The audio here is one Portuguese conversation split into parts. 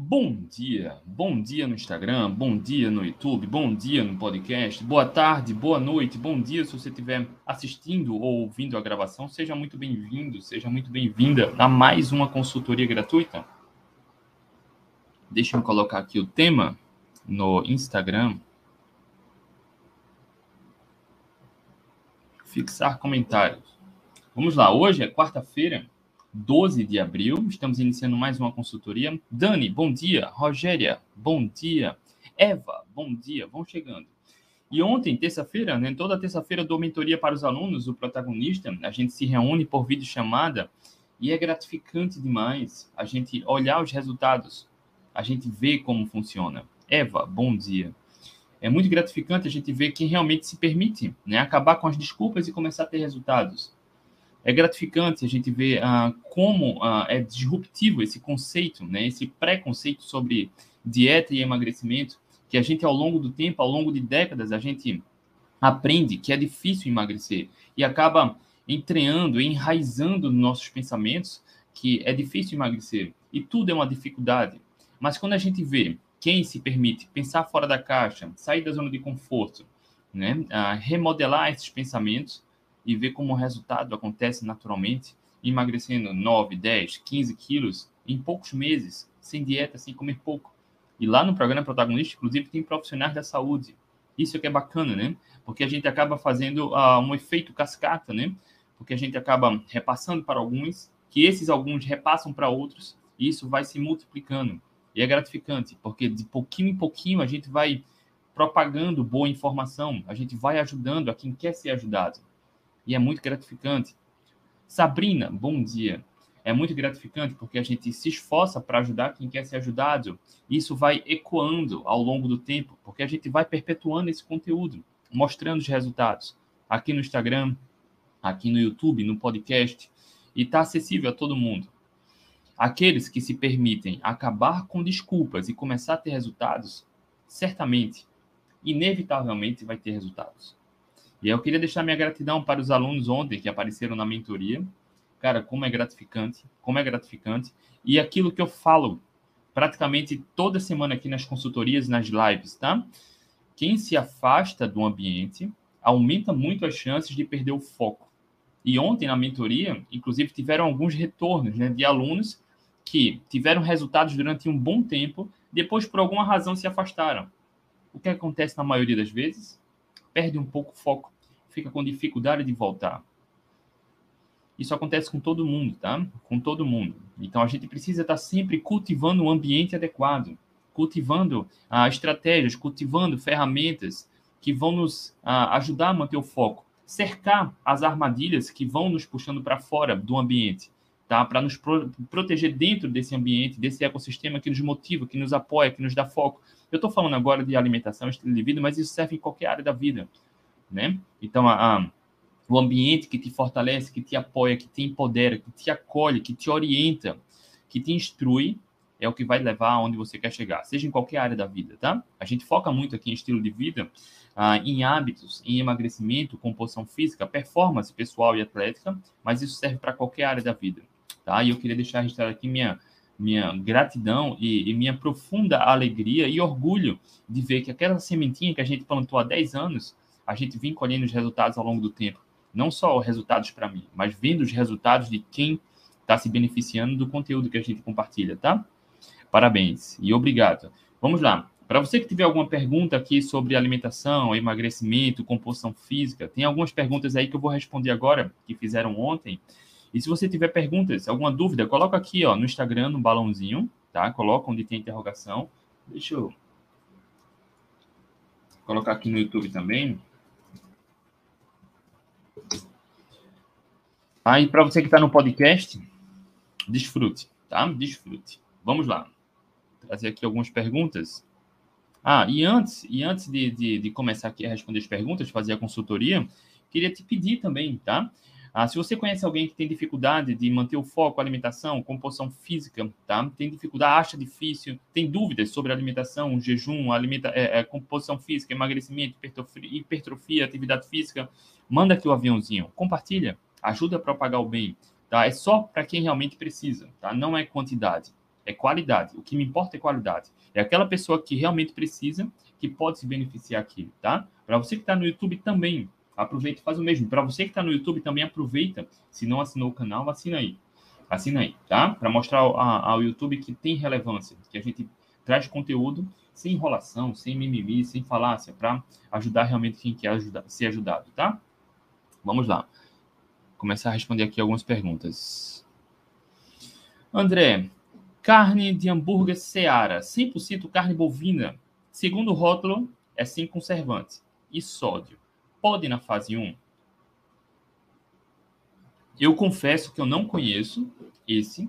Bom dia, bom dia no Instagram, bom dia no YouTube, bom dia no podcast, boa tarde, boa noite, bom dia se você estiver assistindo ou ouvindo a gravação, seja muito bem-vindo, seja muito bem-vinda a mais uma consultoria gratuita. Deixa eu colocar aqui o tema no Instagram. Fixar comentários. Vamos lá, hoje é quarta-feira, 12 de abril. Estamos iniciando mais uma consultoria. Dani, bom dia. Rogéria, bom dia. Eva, bom dia. Vão chegando. E ontem, terça-feira, né, toda terça-feira dou mentoria para os alunos, o protagonista. A gente se reúne por videochamada e é gratificante demais a gente olhar os resultados, a gente vê como funciona. Eva, bom dia. É muito gratificante a gente ver quem realmente se permite né, acabar com as desculpas e começar a ter resultados é gratificante a gente ver uh, como uh, é disruptivo esse conceito, né, esse preconceito sobre dieta e emagrecimento, que a gente, ao longo do tempo, ao longo de décadas, a gente aprende que é difícil emagrecer e acaba entreando, enraizando nos nossos pensamentos que é difícil emagrecer e tudo é uma dificuldade. Mas quando a gente vê quem se permite pensar fora da caixa, sair da zona de conforto, né, uh, remodelar esses pensamentos, e ver como o resultado acontece naturalmente, emagrecendo 9, 10, 15 quilos em poucos meses, sem dieta, sem comer pouco. E lá no programa Protagonista, inclusive, tem profissionais da saúde. Isso é que é bacana, né? Porque a gente acaba fazendo uh, um efeito cascata, né? Porque a gente acaba repassando para alguns, que esses alguns repassam para outros, e isso vai se multiplicando. E é gratificante, porque de pouquinho em pouquinho a gente vai propagando boa informação, a gente vai ajudando a quem quer ser ajudado e é muito gratificante. Sabrina, bom dia. É muito gratificante porque a gente se esforça para ajudar quem quer ser ajudado. Isso vai ecoando ao longo do tempo, porque a gente vai perpetuando esse conteúdo, mostrando os resultados aqui no Instagram, aqui no YouTube, no podcast, e está acessível a todo mundo. Aqueles que se permitem acabar com desculpas e começar a ter resultados, certamente, inevitavelmente vai ter resultados. E eu queria deixar minha gratidão para os alunos ontem que apareceram na mentoria. Cara, como é gratificante, como é gratificante. E aquilo que eu falo praticamente toda semana aqui nas consultorias, nas lives, tá? Quem se afasta do ambiente aumenta muito as chances de perder o foco. E ontem na mentoria, inclusive, tiveram alguns retornos né, de alunos que tiveram resultados durante um bom tempo, depois, por alguma razão, se afastaram. O que acontece na maioria das vezes? Perde um pouco o foco, fica com dificuldade de voltar. Isso acontece com todo mundo, tá? Com todo mundo. Então a gente precisa estar sempre cultivando um ambiente adequado, cultivando ah, estratégias, cultivando ferramentas que vão nos ah, ajudar a manter o foco, cercar as armadilhas que vão nos puxando para fora do ambiente, tá? Para nos pro proteger dentro desse ambiente, desse ecossistema que nos motiva, que nos apoia, que nos dá foco. Eu estou falando agora de alimentação, estilo de vida, mas isso serve em qualquer área da vida, né? Então, a, a, o ambiente que te fortalece, que te apoia, que te empodera, que te acolhe, que te orienta, que te instrui, é o que vai levar aonde você quer chegar, seja em qualquer área da vida, tá? A gente foca muito aqui em estilo de vida, ah, em hábitos, em emagrecimento, composição física, performance pessoal e atlética, mas isso serve para qualquer área da vida, tá? E eu queria deixar registrado aqui minha minha gratidão e, e, minha profunda alegria e orgulho de ver que aquela sementinha que a gente plantou há 10 anos, a gente vem colhendo os resultados ao longo do tempo. Não só os resultados para mim, mas vendo os resultados de quem está se beneficiando do conteúdo que a gente compartilha, tá? Parabéns e obrigado. Vamos lá. Para você que tiver alguma pergunta aqui sobre alimentação, emagrecimento, composição física, tem algumas perguntas aí que eu vou responder agora, que fizeram ontem. E se você tiver perguntas, alguma dúvida, coloca aqui ó, no Instagram, no balãozinho, tá? Coloca onde tem interrogação. Deixa eu colocar aqui no YouTube também. Aí, para você que está no podcast, desfrute, tá? Desfrute. Vamos lá. Trazer aqui algumas perguntas. Ah, e antes, e antes de, de, de começar aqui a responder as perguntas, fazer a consultoria, queria te pedir também, tá? Ah, se você conhece alguém que tem dificuldade de manter o foco, alimentação, composição física, tá? Tem dificuldade, acha difícil, tem dúvidas sobre alimentação, jejum, alimenta, é, é, composição física, emagrecimento, hipertrofia, atividade física, manda aqui o aviãozinho, compartilha, ajuda a propagar o bem, tá? É só para quem realmente precisa, tá? Não é quantidade, É qualidade. O que me importa é qualidade. É aquela pessoa que realmente precisa, que pode se beneficiar aqui, tá? Para você que está no YouTube também, aproveita e faz o mesmo. Para você que está no YouTube também aproveita. Se não assinou o canal, assina aí. Assina aí, tá? Para mostrar ao, ao YouTube que tem relevância, que a gente traz conteúdo sem enrolação, sem mimimi, sem falácia, para ajudar realmente quem quer ajudar, ser ajudado, tá? Vamos lá. Começar a responder aqui algumas perguntas. André, carne de hambúrguer Seara, 100% carne bovina. Segundo o rótulo, é sem conservante e sódio. Pode na fase 1? Eu confesso que eu não conheço esse.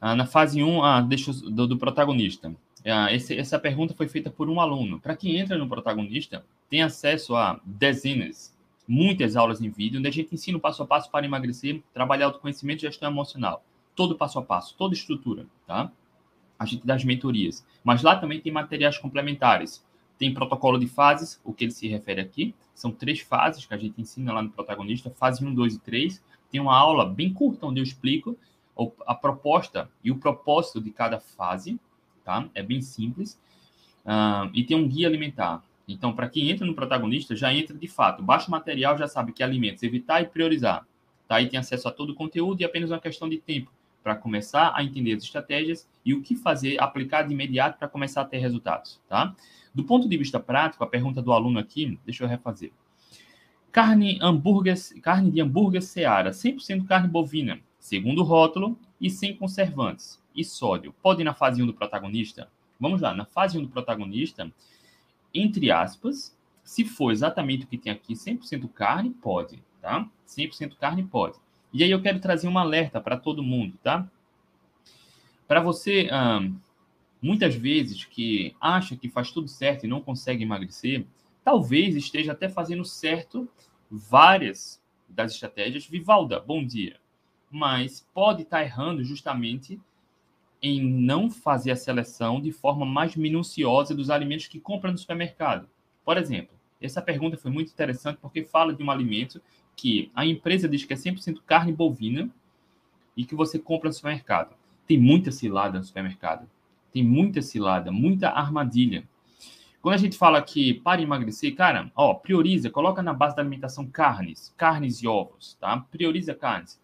Ah, na fase 1, ah, deixa, do, do protagonista. Ah, esse, essa pergunta foi feita por um aluno. Para quem entra no protagonista, tem acesso a dezenas, muitas aulas em vídeo, onde a gente ensina o passo a passo para emagrecer, trabalhar autoconhecimento e gestão emocional. Todo passo a passo, toda estrutura, tá? A gente dá as mentorias. Mas lá também tem materiais complementares. Tem protocolo de fases, o que ele se refere aqui. São três fases que a gente ensina lá no protagonista, fase 1, 2 e 3 tem uma aula bem curta onde eu explico a proposta e o propósito de cada fase, tá? É bem simples. Uh, e tem um guia alimentar. Então, para quem entra no protagonista, já entra de fato. Baixa o material, já sabe que alimentos evitar e priorizar. Tá? E tem acesso a todo o conteúdo e apenas uma questão de tempo para começar a entender as estratégias e o que fazer, aplicar de imediato para começar a ter resultados. Tá? Do ponto de vista prático, a pergunta do aluno aqui, deixa eu refazer. Carne, hambúrguer, carne de hambúrguer Seara, 100% carne bovina, segundo rótulo, e sem conservantes e sódio. Pode ir na fase 1 do protagonista? Vamos lá, na fase 1 do protagonista, entre aspas, se for exatamente o que tem aqui, 100% carne, pode, tá? 100% carne pode. E aí eu quero trazer um alerta para todo mundo, tá? Para você, hum, muitas vezes, que acha que faz tudo certo e não consegue emagrecer, talvez esteja até fazendo certo várias das estratégias. Vivalda, bom dia. Mas pode estar errando justamente em não fazer a seleção de forma mais minuciosa dos alimentos que compra no supermercado. Por exemplo, essa pergunta foi muito interessante porque fala de um alimento que a empresa diz que é 100% carne bovina e que você compra no supermercado. Tem muita cilada no supermercado. Tem muita cilada, muita armadilha. Quando a gente fala que para emagrecer, cara, ó, prioriza, coloca na base da alimentação carnes, carnes e ovos, tá? Prioriza carnes.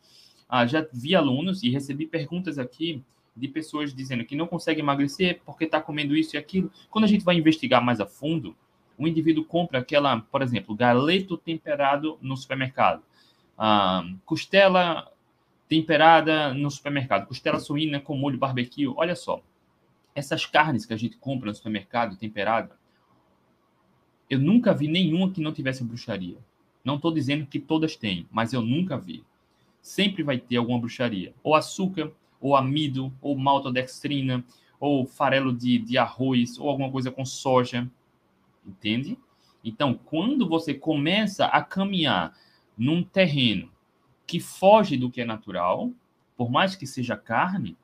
Ah, já vi alunos e recebi perguntas aqui de pessoas dizendo que não consegue emagrecer porque está comendo isso e aquilo. Quando a gente vai investigar mais a fundo, o indivíduo compra aquela, por exemplo, galeto temperado no supermercado, ah, costela temperada no supermercado, costela suína com molho barbecue. Olha só, essas carnes que a gente compra no supermercado temperada, eu nunca vi nenhuma que não tivesse bruxaria. Não estou dizendo que todas têm, mas eu nunca vi. Sempre vai ter alguma bruxaria. Ou açúcar, ou amido, ou maltodextrina, ou farelo de, de arroz, ou alguma coisa com soja. Entende? Então, quando você começa a caminhar num terreno que foge do que é natural, por mais que seja carne,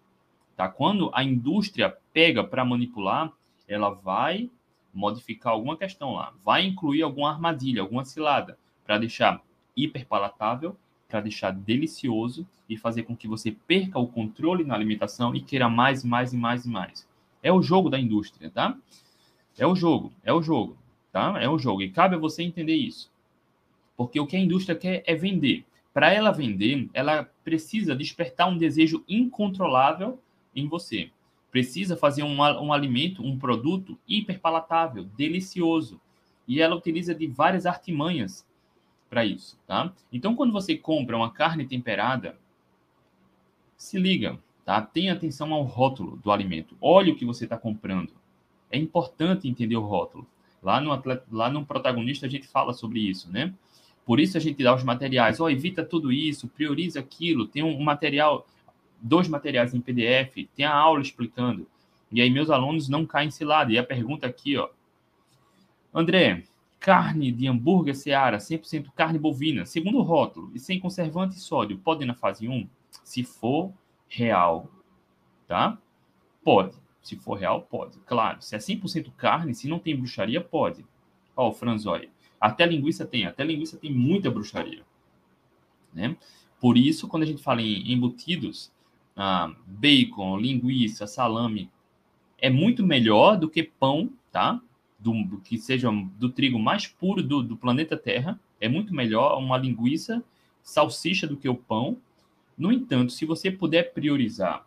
tá? Quando a indústria pega para manipular, ela vai modificar alguma questão lá, vai incluir alguma armadilha, alguma cilada, para deixar hiperpalatável, para deixar delicioso e fazer com que você perca o controle na alimentação e queira mais, mais e mais e mais. É o jogo da indústria, tá? É o jogo, é o jogo, tá? É o jogo e cabe a você entender isso. Porque o que a indústria quer é vender. Para ela vender, ela precisa despertar um desejo incontrolável em você precisa fazer um, um alimento, um produto hiperpalatável, delicioso. E ela utiliza de várias artimanhas para isso, tá? Então, quando você compra uma carne temperada, se liga, tá? Tenha atenção ao rótulo do alimento. Olhe o que você está comprando. É importante entender o rótulo. Lá no, atleta, lá no protagonista a gente fala sobre isso, né? Por isso a gente dá os materiais. Oh, evita tudo isso, prioriza aquilo. Tem um material dois materiais em PDF, tem a aula explicando. E aí meus alunos não caem cilada. E a pergunta aqui, ó. André, carne de hambúrguer Seara, 100% carne bovina, segundo o rótulo, e sem conservante e sódio, pode ir na fase 1? Se for real, tá? Pode. Se for real, pode. Claro, se é 100% carne, se não tem bruxaria, pode. Ó, o franzói. Até linguiça tem. Até linguiça tem muita bruxaria. Né? Por isso, quando a gente fala em embutidos, ah, bacon, linguiça, salame, é muito melhor do que pão, tá? Do, que seja do trigo mais puro do, do planeta Terra. É muito melhor uma linguiça, salsicha do que o pão. No entanto, se você puder priorizar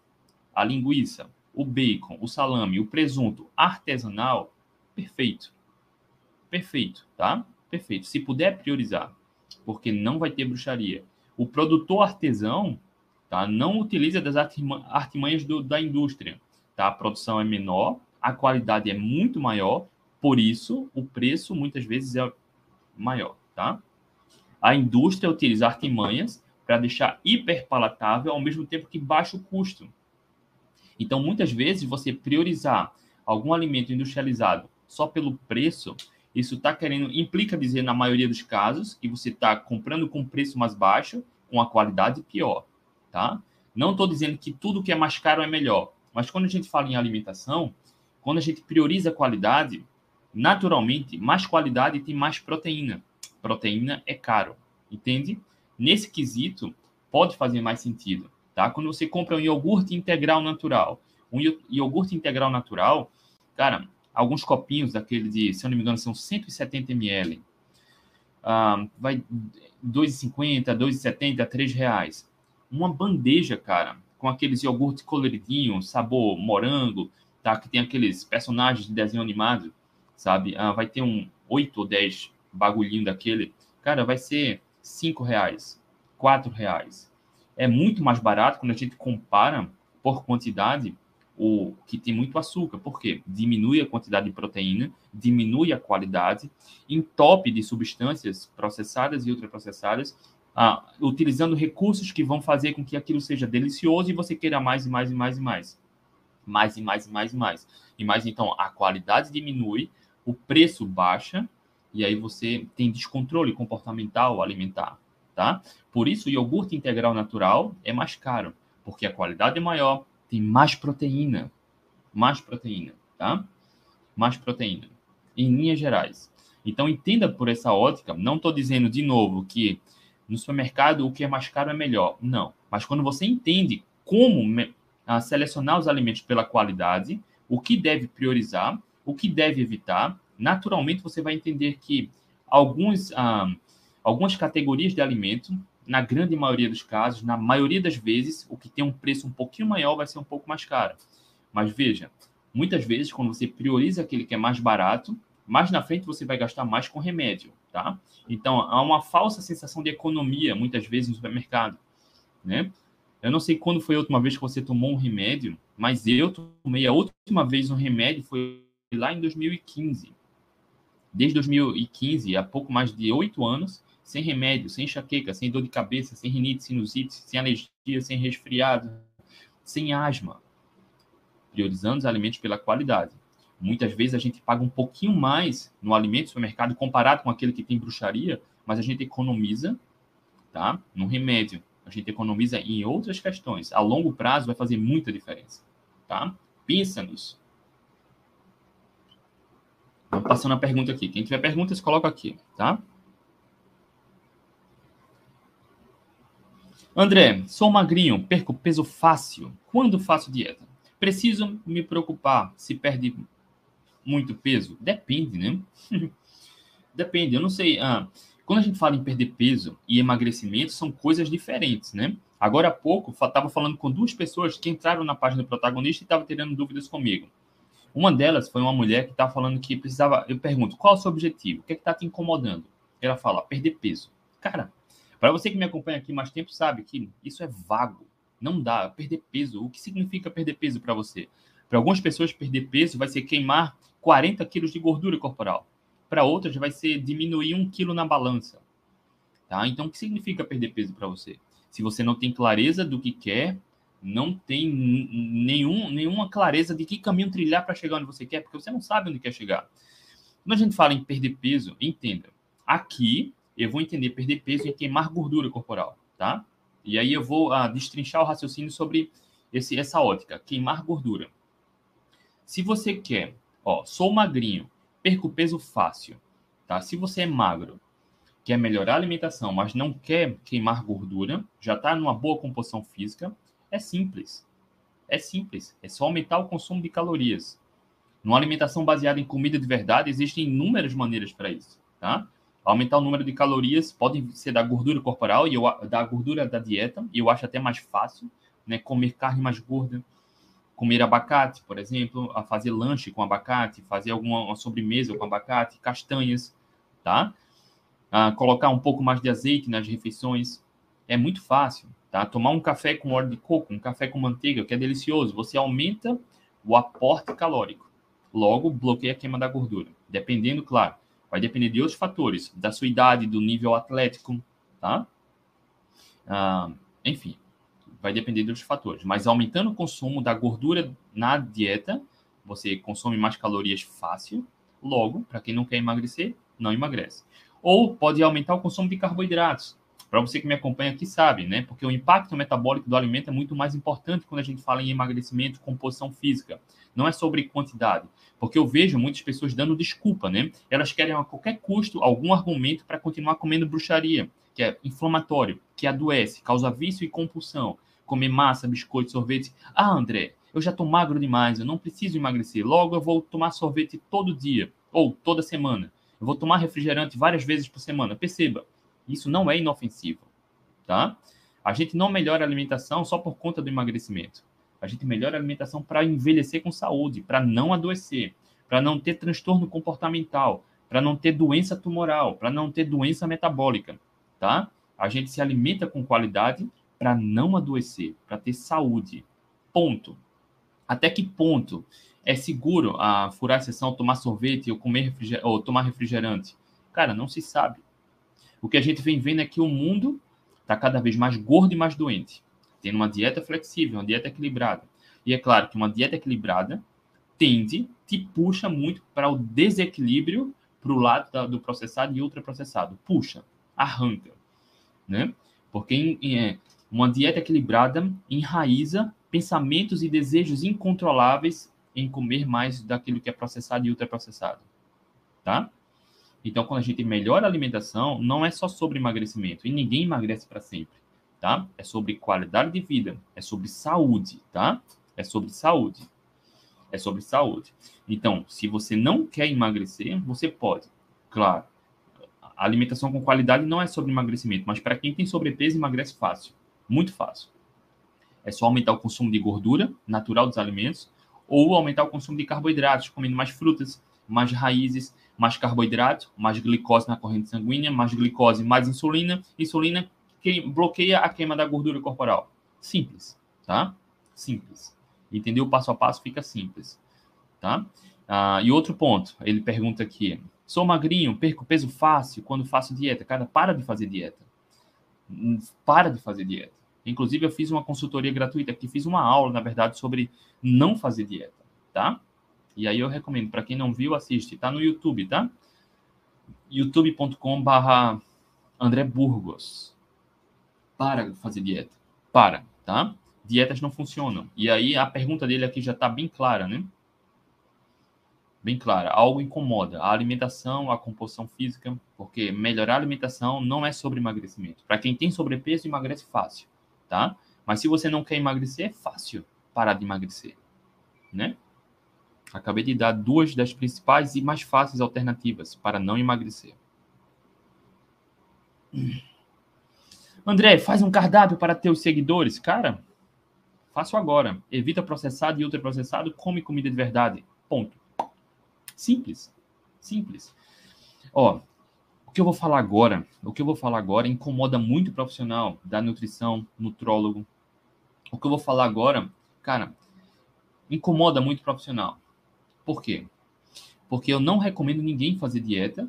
a linguiça, o bacon, o salame, o presunto artesanal, perfeito. Perfeito, tá? Perfeito. Se puder priorizar, porque não vai ter bruxaria. O produtor artesão, tá? Não utiliza das artimanhas do, da indústria, tá? A produção é menor, a qualidade é muito maior, por isso o preço muitas vezes é maior, tá? A indústria utiliza artimanhas para deixar hiperpalatável ao mesmo tempo que baixa o custo. Então, muitas vezes, você priorizar algum alimento industrializado só pelo preço, isso está querendo, implica dizer, na maioria dos casos, que você está comprando com preço mais baixo, com a qualidade pior, tá? Não estou dizendo que tudo que é mais caro é melhor, mas quando a gente fala em alimentação, quando a gente prioriza a qualidade, naturalmente, mais qualidade tem mais proteína. Proteína é caro, entende? Nesse quesito, pode fazer mais sentido. Tá? Quando você compra um iogurte integral natural, um iogurte integral natural, cara, alguns copinhos daquele de, se eu não me engano, são 170 ml. Ah, vai 2,50, 2,70, 3 reais. Uma bandeja, cara, com aqueles iogurtes coloridinhos, sabor morango, tá? Que tem aqueles personagens de desenho animado, sabe? Ah, vai ter um 8 ou 10 bagulhinho daquele. Cara, vai ser 5 reais, 4 reais é muito mais barato quando a gente compara por quantidade o que tem muito açúcar. Por quê? Diminui a quantidade de proteína, diminui a qualidade, entope de substâncias processadas e ultraprocessadas, ah, utilizando recursos que vão fazer com que aquilo seja delicioso e você queira mais e mais e mais e mais. Mais e mais e mais e mais. E mais, então, a qualidade diminui, o preço baixa, e aí você tem descontrole comportamental alimentar tá? Por isso, o iogurte integral natural é mais caro, porque a qualidade é maior, tem mais proteína, mais proteína, tá? Mais proteína, em linhas gerais. Então, entenda por essa ótica, não estou dizendo de novo que no supermercado o que é mais caro é melhor, não. Mas quando você entende como selecionar os alimentos pela qualidade, o que deve priorizar, o que deve evitar, naturalmente você vai entender que alguns ah, algumas categorias de alimento, na grande maioria dos casos, na maioria das vezes, o que tem um preço um pouquinho maior vai ser um pouco mais caro. Mas veja, muitas vezes, quando você prioriza aquele que é mais barato, mais na frente você vai gastar mais com remédio, tá? Então, há uma falsa sensação de economia, muitas vezes, no supermercado, né? Eu não sei quando foi a última vez que você tomou um remédio, mas eu tomei a última vez um remédio foi lá em 2015. Desde 2015, há pouco mais de oito anos, sem remédio, sem enxaqueca, sem dor de cabeça, sem rinite, sinusite, sem alergia, sem resfriado, sem asma. Priorizando os alimentos pela qualidade. Muitas vezes a gente paga um pouquinho mais no alimento do supermercado comparado com aquele que tem bruxaria, mas a gente economiza, tá? No remédio. A gente economiza em outras questões. A longo prazo vai fazer muita diferença, tá? Pensa nisso. Vamos passando a pergunta aqui. Quem tiver perguntas, coloca aqui, tá? André, sou magrinho, perco peso fácil. Quando faço dieta? Preciso me preocupar se perde muito peso? Depende, né? Depende, eu não sei. Ah, quando a gente fala em perder peso e emagrecimento, são coisas diferentes, né? Agora há pouco, estava falando com duas pessoas que entraram na página do protagonista e estavam tirando dúvidas comigo. Uma delas foi uma mulher que estava falando que precisava. Eu pergunto, qual é o seu objetivo? O que é está te incomodando? Ela fala, perder peso. Cara, para você que me acompanha aqui mais tempo, sabe que isso é vago. Não dá. Perder peso. O que significa perder peso para você? Para algumas pessoas, perder peso vai ser queimar 40 quilos de gordura corporal. Para outras, vai ser diminuir um quilo na balança. Tá? Então, o que significa perder peso para você? Se você não tem clareza do que quer, não tem nenhum, nenhuma clareza de que caminho trilhar para chegar onde você quer, porque você não sabe onde quer chegar. Quando a gente fala em perder peso, entenda. Aqui eu vou entender perder peso e queimar gordura corporal, tá? E aí eu vou ah, destrinchar o raciocínio sobre esse, essa ótica, queimar gordura. Se você quer, ó, sou magrinho, perco peso fácil, tá? Se você é magro, quer melhorar a alimentação, mas não quer queimar gordura, já está numa boa composição física, É simples. É simples. É só aumentar o consumo de calorias. Numa alimentação baseada em comida de verdade, existem inúmeras maneiras para isso, tá? Aumentar o número de calorias pode ser da gordura corporal e eu, da gordura da dieta, e eu acho até mais fácil, né? Comer carne mais gorda, comer abacate, por exemplo, a fazer lanche com abacate, fazer alguma sobremesa com abacate, castanhas, tá? A colocar um pouco mais de azeite nas refeições. É muito fácil, tá? Tomar um café com óleo de coco, um café com manteiga, que é delicioso. Você aumenta o aporte calórico. Logo, bloqueia a queima da gordura. Dependendo, claro, vai depender de outros fatores, da sua idade, do nível atlético, tá? Ah, enfim, vai depender de outros fatores. Mas aumentando o consumo da gordura na dieta, você consome mais calorias fácil. Logo, para quem não quer emagrecer, não emagrece. Ou pode aumentar o consumo de carboidratos. Para você que me acompanha aqui sabe, né? Porque o impacto metabólico do alimento é muito mais importante quando a gente fala em emagrecimento, composição física. Não é sobre quantidade. Porque eu vejo muitas pessoas dando desculpa, né? Elas querem a qualquer custo algum argumento para continuar comendo bruxaria, que é inflamatório, que adoece, causa vício e compulsão. Comer massa, biscoito, sorvete. Ah, André, eu já estou magro demais, eu não preciso emagrecer. Logo eu vou tomar sorvete todo dia ou toda semana. Eu vou tomar refrigerante várias vezes por semana. Perceba, isso não é inofensivo, tá? A gente não melhora a alimentação só por conta do emagrecimento. A gente melhora a alimentação para envelhecer com saúde, para não adoecer, para não ter transtorno comportamental, para não ter doença tumoral, para não ter doença metabólica, tá? A gente se alimenta com qualidade para não adoecer, para ter saúde. Ponto. Até que ponto é seguro a furar a sessão, tomar sorvete ou comer refriger... ou tomar refrigerante? Cara, não se sabe. O que a gente vem vendo é que o mundo está cada vez mais gordo e mais doente. Tendo uma dieta flexível, uma dieta equilibrada. E é claro que uma dieta equilibrada tende, te puxa muito para o desequilíbrio para o lado da, do processado e ultraprocessado. Puxa, arranca. Né? Porque em, em, é, uma dieta equilibrada enraiza pensamentos e desejos incontroláveis em comer mais daquilo que é processado e ultraprocessado. Tá? Então, quando a gente melhora a alimentação, não é só sobre emagrecimento. E ninguém emagrece para sempre, tá? É sobre qualidade de vida, é sobre saúde, tá? É sobre saúde. É sobre saúde. Então, se você não quer emagrecer, você pode. Claro, a alimentação com qualidade não é sobre emagrecimento, mas para quem tem sobrepeso, emagrece fácil. Muito fácil. É só aumentar o consumo de gordura natural dos alimentos ou aumentar o consumo de carboidratos, comendo mais frutas, mais raízes, mais carboidrato, mais glicose na corrente sanguínea, mais glicose, mais insulina, insulina que bloqueia a queima da gordura corporal. Simples, tá? Simples. Entendeu? Passo a passo fica simples, tá? Ah, e outro ponto, ele pergunta aqui: sou magrinho, perco peso fácil quando faço dieta. Cara, para de fazer dieta. Para de fazer dieta. Inclusive, eu fiz uma consultoria gratuita aqui, fiz uma aula, na verdade, sobre não fazer dieta, tá? E aí eu recomendo, para quem não viu, assiste. Tá no YouTube, tá? youtube.com barra André Burgos. Para fazer dieta. Para, tá? Dietas não funcionam. E aí a pergunta dele aqui já está bem clara, né? Bem clara. Algo incomoda. A alimentação, a composição física, porque melhorar a alimentação não é sobre emagrecimento. Para quem tem sobrepeso, emagrece fácil, tá? Mas se você não quer emagrecer, é fácil parar de emagrecer, né? Acabei de dar duas das principais e mais fáceis alternativas para não emagrecer. André, faz um cardápio para teus seguidores. Cara, faço agora. Evita processado e ultraprocessado, come comida de verdade. Ponto. Simples. Simples. Ó, o que eu vou falar agora, o que eu vou falar agora incomoda muito o profissional da nutrição, nutrólogo. O que eu vou falar agora, cara, incomoda muito o profissional. Por quê? Porque eu não recomendo ninguém fazer dieta,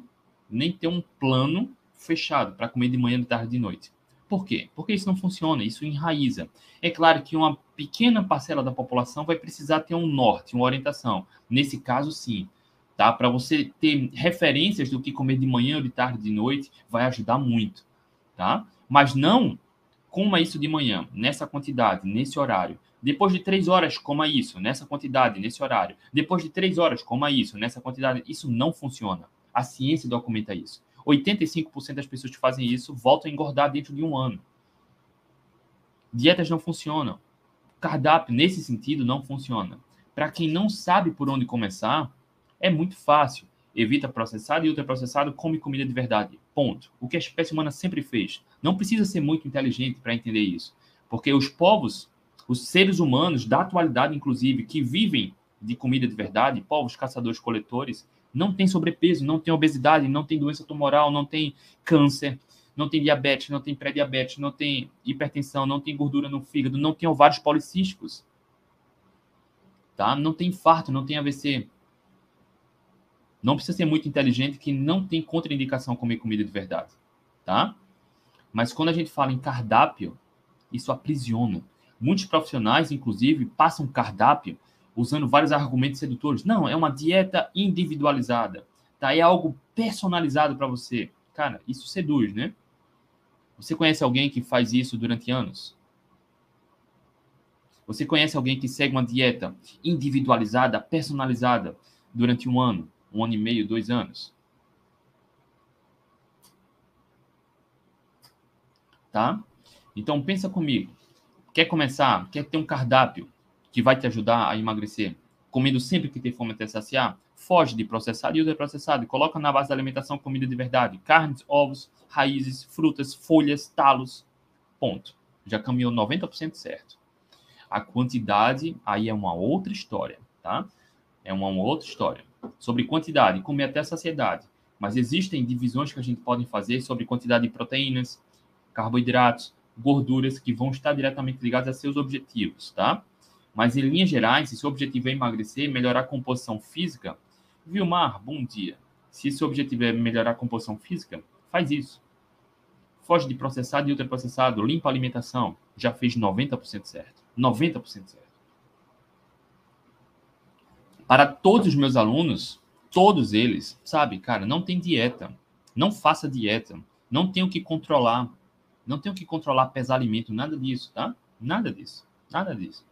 nem ter um plano fechado para comer de manhã, de tarde, de noite. Por quê? Porque isso não funciona, isso enraiza. É claro que uma pequena parcela da população vai precisar ter um norte, uma orientação. Nesse caso, sim. Tá? Para você ter referências do que comer de manhã, de tarde, de noite, vai ajudar muito. Tá? Mas não coma isso de manhã, nessa quantidade, nesse horário. Depois de três horas, coma isso, nessa quantidade, nesse horário. Depois de três horas, coma isso, nessa quantidade. Isso não funciona. A ciência documenta isso. 85% das pessoas que fazem isso voltam a engordar dentro de um ano. Dietas não funcionam. cardápio, nesse sentido, não funciona. Para quem não sabe por onde começar, é muito fácil. Evita processado e ultraprocessado, come comida de verdade. Ponto. O que a espécie humana sempre fez. Não precisa ser muito inteligente para entender isso. Porque os povos, os seres humanos da atualidade, inclusive, que vivem de comida de verdade, povos caçadores-coletores, não tem sobrepeso, não tem obesidade, não tem doença tumoral, não tem câncer, não tem diabetes, não tem pré-diabetes, não tem hipertensão, não tem gordura no fígado, não tem ovários policísticos. Tá? Não tem infarto, não tem AVC. Não precisa ser muito inteligente que não tem contraindicação comer comida de verdade, tá? Mas quando a gente fala em cardápio, isso aprisiona. Muitos profissionais, inclusive, passam cardápio usando vários argumentos sedutores. Não, é uma dieta individualizada, tá? É algo personalizado para você. Cara, isso seduz, né? Você conhece alguém que faz isso durante anos? Você conhece alguém que segue uma dieta individualizada, personalizada durante um ano, um ano e meio, dois anos? Tá? Então pensa comigo. Quer começar? Quer ter um cardápio que vai te ajudar a emagrecer? Comendo sempre que tem fome até saciar? Foge de processado e ultraprocessado. Coloca na base da alimentação comida de verdade. Carnes, ovos, raízes, frutas, folhas, talos. Ponto. Já caminhou 90% certo. A quantidade aí é uma outra história, tá? É uma outra história. Sobre quantidade, comer até a saciedade. Mas existem divisões que a gente pode fazer sobre quantidade de proteínas, carboidratos, gorduras que vão estar diretamente ligadas a seus objetivos, tá? Mas em linhas gerais, se seu objetivo é emagrecer, melhorar a composição física, Vilmar, bom dia. Se seu objetivo é melhorar a composição física, faz isso. Foge de processado e ultraprocessado, limpa a alimentação. Já fez 90% certo. 90% certo. Para todos os meus alunos, todos eles, sabe, cara, não tem dieta. Não faça dieta. Não tenho que controlar. Não tenho que controlar pesar alimento, nada disso, tá? Nada disso. Nada disso.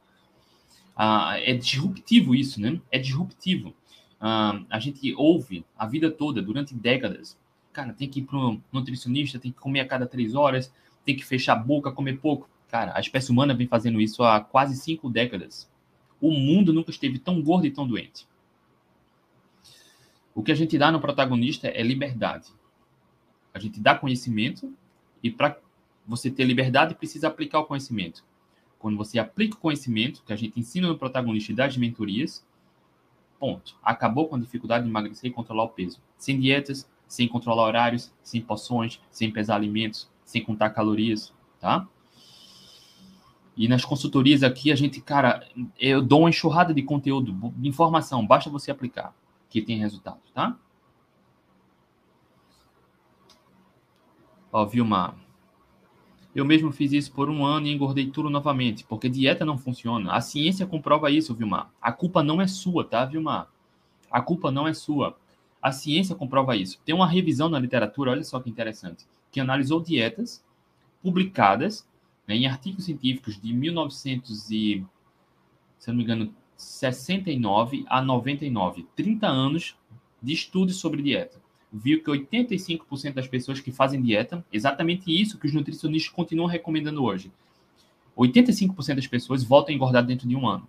Ah, é disruptivo isso, né? É disruptivo uh, a gente ouve a vida toda, durante décadas. Cara, tem que ir para um nutricionista, tem que comer a cada três horas, tem que fechar a boca, comer pouco. Cara, a espécie humana vem fazendo isso há quase cinco décadas. O mundo nunca esteve tão gordo e tão doente. O que a gente dá no protagonista é liberdade. A gente dá conhecimento e para você ter liberdade precisa aplicar o conhecimento. Quando você aplica o conhecimento que a gente ensina no protagonista e das mentorias, Ponto. Acabou com a dificuldade de emagrecer e controlar o peso. Sem dietas, sem controlar horários, sem poções, sem pesar alimentos, sem contar calorias, tá? E nas consultorias aqui, a gente, cara, eu dou uma enxurrada de conteúdo, de informação, basta você aplicar, que tem resultado, tá? Ó, Vilma, eu mesmo fiz isso por um ano e engordei tudo novamente, porque dieta não funciona. A ciência comprova isso, Vilmar. A culpa não é sua, tá, Vilmar? A culpa não é sua. A ciência comprova isso. Tem uma revisão na literatura, olha só que interessante, que analisou dietas publicadas em artigos científicos de 1900 e, se não me engano, 69 a 99, 30 anos de estudos sobre dieta viu que 85% das pessoas que fazem dieta, exatamente isso que os nutricionistas continuam recomendando hoje, 85% das pessoas voltam a engordar dentro de um ano.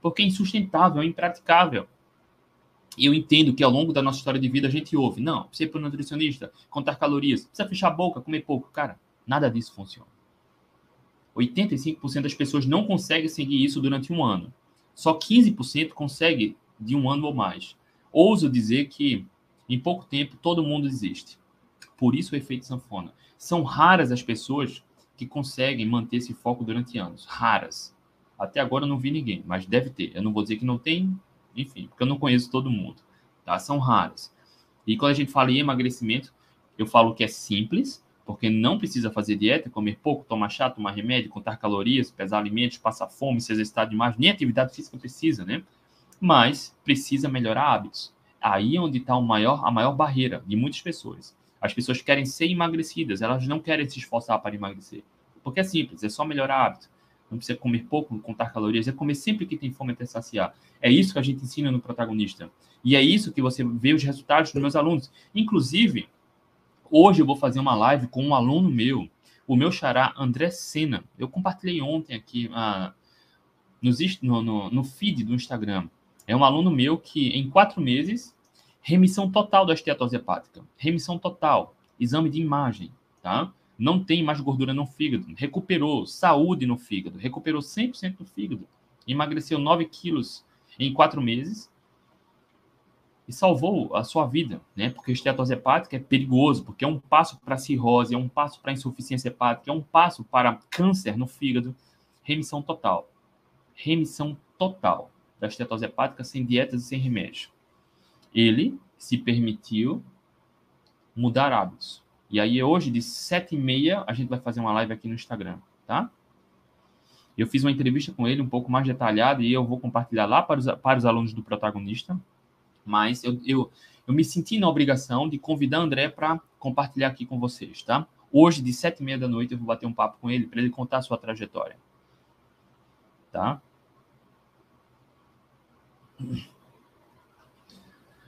Porque é insustentável, é impraticável. E eu entendo que ao longo da nossa história de vida a gente ouve, não, precisa ir para o nutricionista, contar calorias, precisa fechar a boca, comer pouco. Cara, nada disso funciona. 85% das pessoas não conseguem seguir isso durante um ano. Só 15% consegue de um ano ou mais. Ouso dizer que em pouco tempo, todo mundo desiste. Por isso o efeito sanfona. São raras as pessoas que conseguem manter esse foco durante anos. Raras. Até agora eu não vi ninguém, mas deve ter. Eu não vou dizer que não tem, enfim, porque eu não conheço todo mundo. Tá? São raras. E quando a gente fala em emagrecimento, eu falo que é simples, porque não precisa fazer dieta, comer pouco, tomar chá, tomar remédio, contar calorias, pesar alimentos, passar fome, se exercitar demais, nem atividade física precisa, né? Mas precisa melhorar hábitos. Aí é onde está a maior barreira de muitas pessoas. As pessoas querem ser emagrecidas, elas não querem se esforçar para emagrecer. Porque é simples, é só melhorar hábito. Não precisa comer pouco, contar calorias, é comer sempre que tem fome até saciar. É isso que a gente ensina no protagonista. E é isso que você vê os resultados dos meus alunos. Inclusive, hoje eu vou fazer uma live com um aluno meu, o meu xará André Sena. Eu compartilhei ontem aqui a, no, no, no feed do Instagram. É um aluno meu que, em quatro meses, remissão total da esteatose hepática. Remissão total. Exame de imagem, tá? Não tem mais gordura no fígado. Recuperou saúde no fígado. Recuperou 100% do fígado. Emagreceu 9 quilos em quatro meses e salvou a sua vida, né? Porque esteatose hepática é perigoso, porque é um passo para cirrose, é um passo para insuficiência hepática, é um passo para câncer no fígado. Remissão total. Remissão total da estetose hepática sem dietas e sem remédio. Ele se permitiu mudar hábitos. E aí hoje, de sete e meia, a gente vai fazer uma live aqui no Instagram, tá? Eu fiz uma entrevista com ele um pouco mais detalhada e eu vou compartilhar lá para os, para os alunos do protagonista. Mas eu, eu, eu me senti na obrigação de convidar André para compartilhar aqui com vocês, tá? Hoje, de sete e meia da noite, eu vou bater um papo com ele para ele contar a sua trajetória. Tá?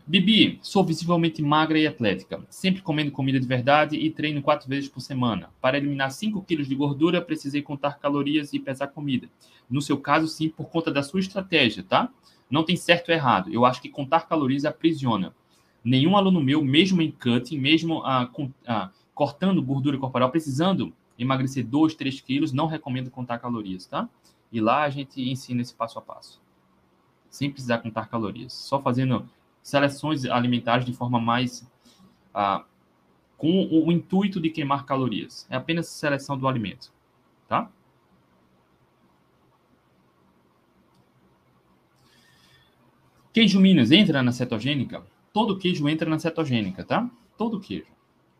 Bibi, sou visivelmente magra e atlética, sempre comendo comida de verdade e treino quatro vezes por semana. Para eliminar 5 quilos de gordura, precisei contar calorias e pesar comida. No seu caso, sim, por conta da sua estratégia, tá? Não tem certo ou errado. Eu acho que contar calorias aprisiona. Nenhum aluno meu, mesmo em cutting, mesmo ah, com, ah, cortando gordura corporal, precisando emagrecer 2, 3 quilos, não recomendo contar calorias, tá? E lá a gente ensina esse passo a passo sem precisar contar calorias, só fazendo seleções alimentares de forma mais ah, com o intuito de queimar calorias. É apenas seleção do alimento, tá? Queijo Minas entra na cetogênica? Todo queijo entra na cetogênica, tá? Todo queijo.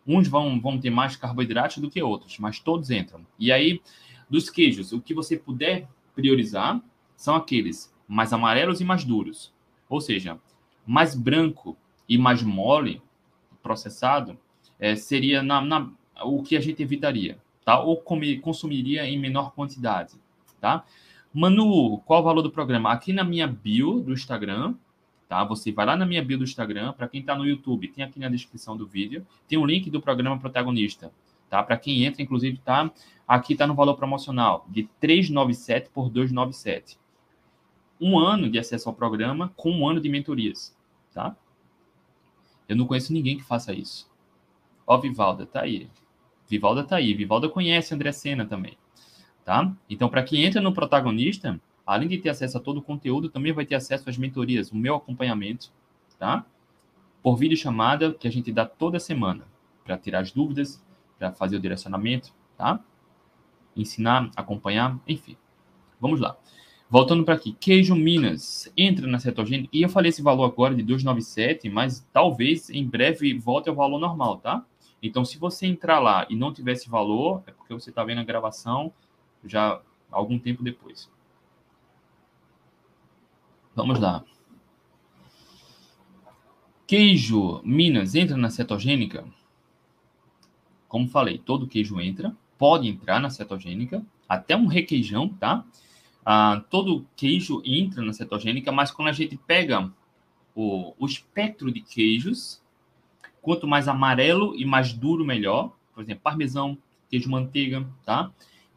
Uns vão, vão ter mais carboidrato do que outros, mas todos entram. E aí, dos queijos, o que você puder priorizar são aqueles mais amarelos e mais duros. Ou seja, mais branco e mais mole, processado, é, seria na, na, o que a gente evitaria, tá? Ou comer, consumiria em menor quantidade, tá? Manu, qual o valor do programa? Aqui na minha bio do Instagram, tá? Você vai lá na minha bio do Instagram, para quem está no YouTube, tem aqui na descrição do vídeo, tem um link do programa protagonista, tá? Para quem entra, inclusive, tá aqui tá no valor promocional de 397 por 297 um ano de acesso ao programa com um ano de mentorias, tá? Eu não conheço ninguém que faça isso. Ó, Vivalda, tá aí. Vivalda tá aí. Vivalda conhece André Sena também, tá? Então, para quem entra no protagonista, além de ter acesso a todo o conteúdo, também vai ter acesso às mentorias, o meu acompanhamento, tá? Por vídeo chamada que a gente dá toda semana para tirar as dúvidas, para fazer o direcionamento, tá? Ensinar, acompanhar, enfim. Vamos lá. Voltando para aqui, queijo Minas entra na cetogênica. E eu falei esse valor agora de 297, mas talvez em breve volte ao valor normal, tá? Então, se você entrar lá e não tiver esse valor, é porque você está vendo a gravação já algum tempo depois. Vamos lá. Queijo Minas entra na cetogênica? Como falei, todo queijo entra, pode entrar na cetogênica, até um requeijão, tá? ah, todo queijo entra na cetogênica, mas quando a gente pega o, o espectro de queijos, quanto mais amarelo e mais duro, melhor. Por exemplo, parmesão, queijo manteiga, tá?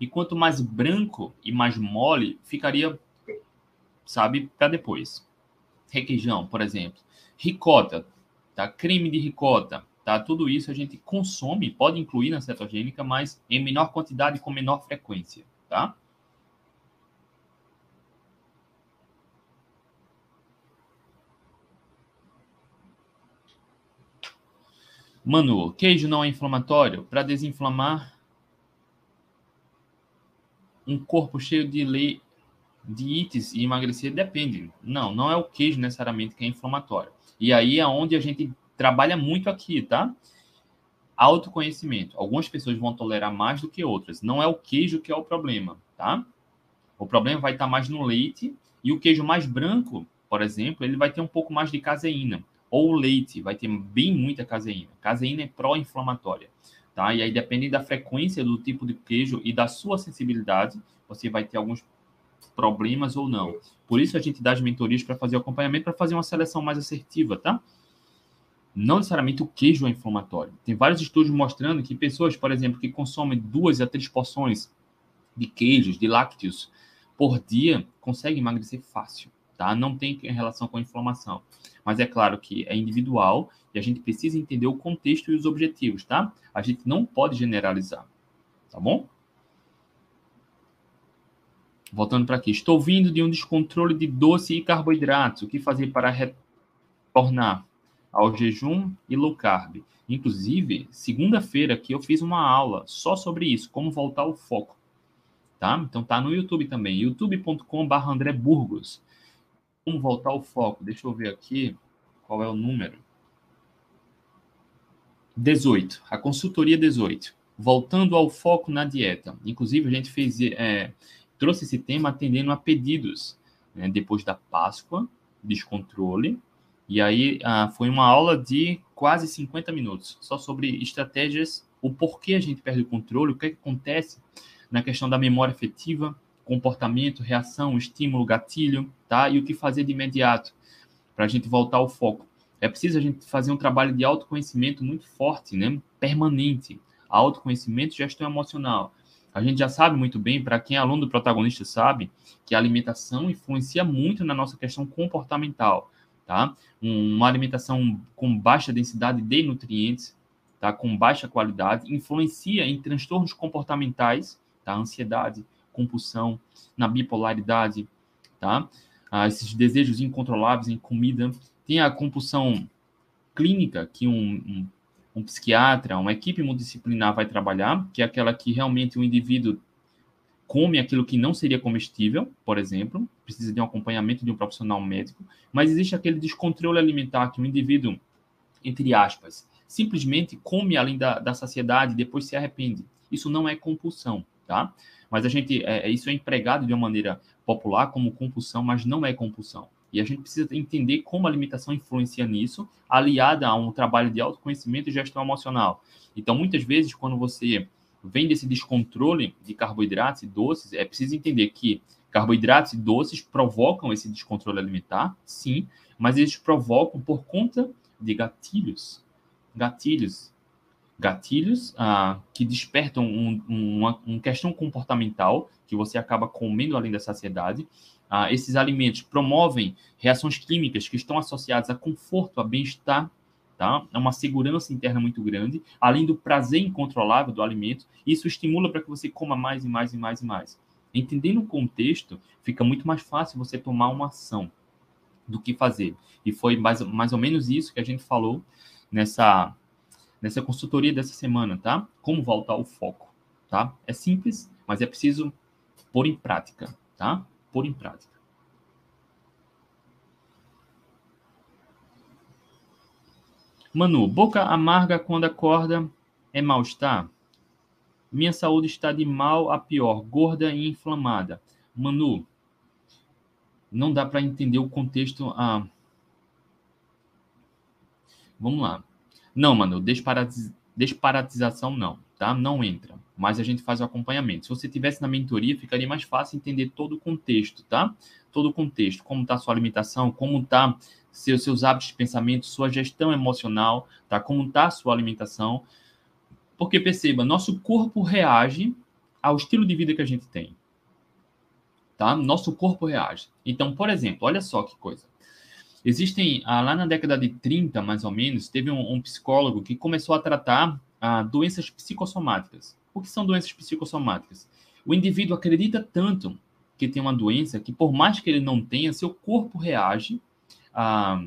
E quanto mais branco e mais mole, ficaria, sabe, para depois. Requeijão, por exemplo. Ricota, tá? Creme de ricota, tá? Tudo isso a gente consome, pode incluir na cetogênica, mas em menor quantidade com menor frequência, tá? Manu, queijo não é inflamatório? Para desinflamar um corpo cheio de, le... de ites e emagrecer depende. Não, não é o queijo necessariamente que é inflamatório. E aí é onde a gente trabalha muito aqui, tá? Autoconhecimento. Algumas pessoas vão tolerar mais do que outras. Não é o queijo que é o problema, tá? O problema vai estar mais no leite e o queijo mais branco, por exemplo, ele vai ter um pouco mais de caseína ou o leite vai ter bem muita caseína. Caseína é pró-inflamatória, tá? E aí dependendo da frequência do tipo de queijo e da sua sensibilidade, você vai ter alguns problemas ou não. Por isso a gente dá as mentorias para fazer o acompanhamento, para fazer uma seleção mais assertiva, tá? Não necessariamente o queijo é inflamatório. Tem vários estudos mostrando que pessoas, por exemplo, que consomem duas a três porções de queijos, de lácteos, por dia consegue emagrecer fácil, tá? Não tem relação com a inflamação. Mas é claro que é individual e a gente precisa entender o contexto e os objetivos, tá? A gente não pode generalizar, tá bom? Voltando para aqui. Estou vindo de um descontrole de doce e carboidratos. O que fazer para retornar ao jejum e low carb? Inclusive, segunda-feira aqui eu fiz uma aula só sobre isso, como voltar ao foco. Tá? Então tá no YouTube também, youtube.com.br Como voltar ao foco? Deixa eu ver aqui qual é o número. 18, a consultoria 18. Voltando ao foco na dieta. Inclusive, a gente fez, é, trouxe esse tema atendendo a pedidos né, depois da Páscoa, descontrole. E aí ah, foi uma aula de quase 50 minutos, só sobre estratégias, o porquê a gente perde o controle, o que, é que acontece na questão da memória afetiva, comportamento, reação, estímulo, gatilho, tá? E o que fazer de imediato para a gente voltar ao foco. É preciso a gente fazer um trabalho de autoconhecimento muito forte, né? Permanente. Autoconhecimento gestão emocional. A gente já sabe muito bem, para quem é aluno do protagonista sabe, que a alimentação influencia muito na nossa questão comportamental, tá? Uma alimentação com baixa densidade de nutrientes, tá? Com baixa qualidade, influencia em transtornos comportamentais, tá? Ansiedade, compulsão, na bipolaridade, tá? Ah, esses desejos incontroláveis em comida. Tem a compulsão clínica que um, um um psiquiatra, uma equipe multidisciplinar vai trabalhar, que é aquela que realmente o indivíduo come aquilo que não seria comestível, por exemplo, precisa de um acompanhamento de um profissional médico, mas existe aquele descontrole alimentar que o indivíduo, entre aspas, simplesmente come além da, da saciedade e depois se arrepende. Isso não é compulsão, tá? Mas a gente, é, isso é empregado de uma maneira popular como compulsão, mas não é compulsão. E a gente precisa entender como a alimentação influencia nisso, aliada a um trabalho de autoconhecimento e gestão emocional. Então, muitas vezes, quando você vem desse descontrole de carboidratos e doces, é preciso entender que carboidratos e doces provocam esse descontrole alimentar, sim, mas eles provocam por conta de gatilhos. Gatilhos. Gatilhos ah, que despertam um, uma, uma questão comportamental que você acaba comendo além da saciedade ah, esses alimentos promovem reações químicas que estão associadas a conforto, a bem-estar, tá? É uma segurança interna muito grande, além do prazer incontrolável do alimento. Isso estimula para que você coma mais e mais e mais e mais. Entendendo o contexto, fica muito mais fácil você tomar uma ação do que fazer. E foi mais, mais ou menos isso que a gente falou nessa, nessa consultoria dessa semana, tá? Como voltar ao foco, tá? É simples, mas é preciso pôr em prática, tá? pôr em prática. Manu, boca amarga quando acorda é mal-estar? Minha saúde está de mal a pior, gorda e inflamada. Manu, não dá para entender o contexto. Ah, vamos lá. Não, Manu, desparatização não, tá? Não entra mas a gente faz o acompanhamento. Se você tivesse na mentoria, ficaria mais fácil entender todo o contexto, tá? Todo o contexto, como a sua alimentação, como está seus, seus hábitos de pensamento, sua gestão emocional, tá? Como a sua alimentação. Porque perceba, nosso corpo reage ao estilo de vida que a gente tem. Tá? Nosso corpo reage. Então, por exemplo, olha só que coisa. Existem, ah, lá na década de 30, mais ou menos, teve um, um psicólogo que começou a tratar ah, doenças psicossomáticas. O que são doenças psicossomáticas? O indivíduo acredita tanto que tem uma doença que, por mais que ele não tenha, seu corpo reage a,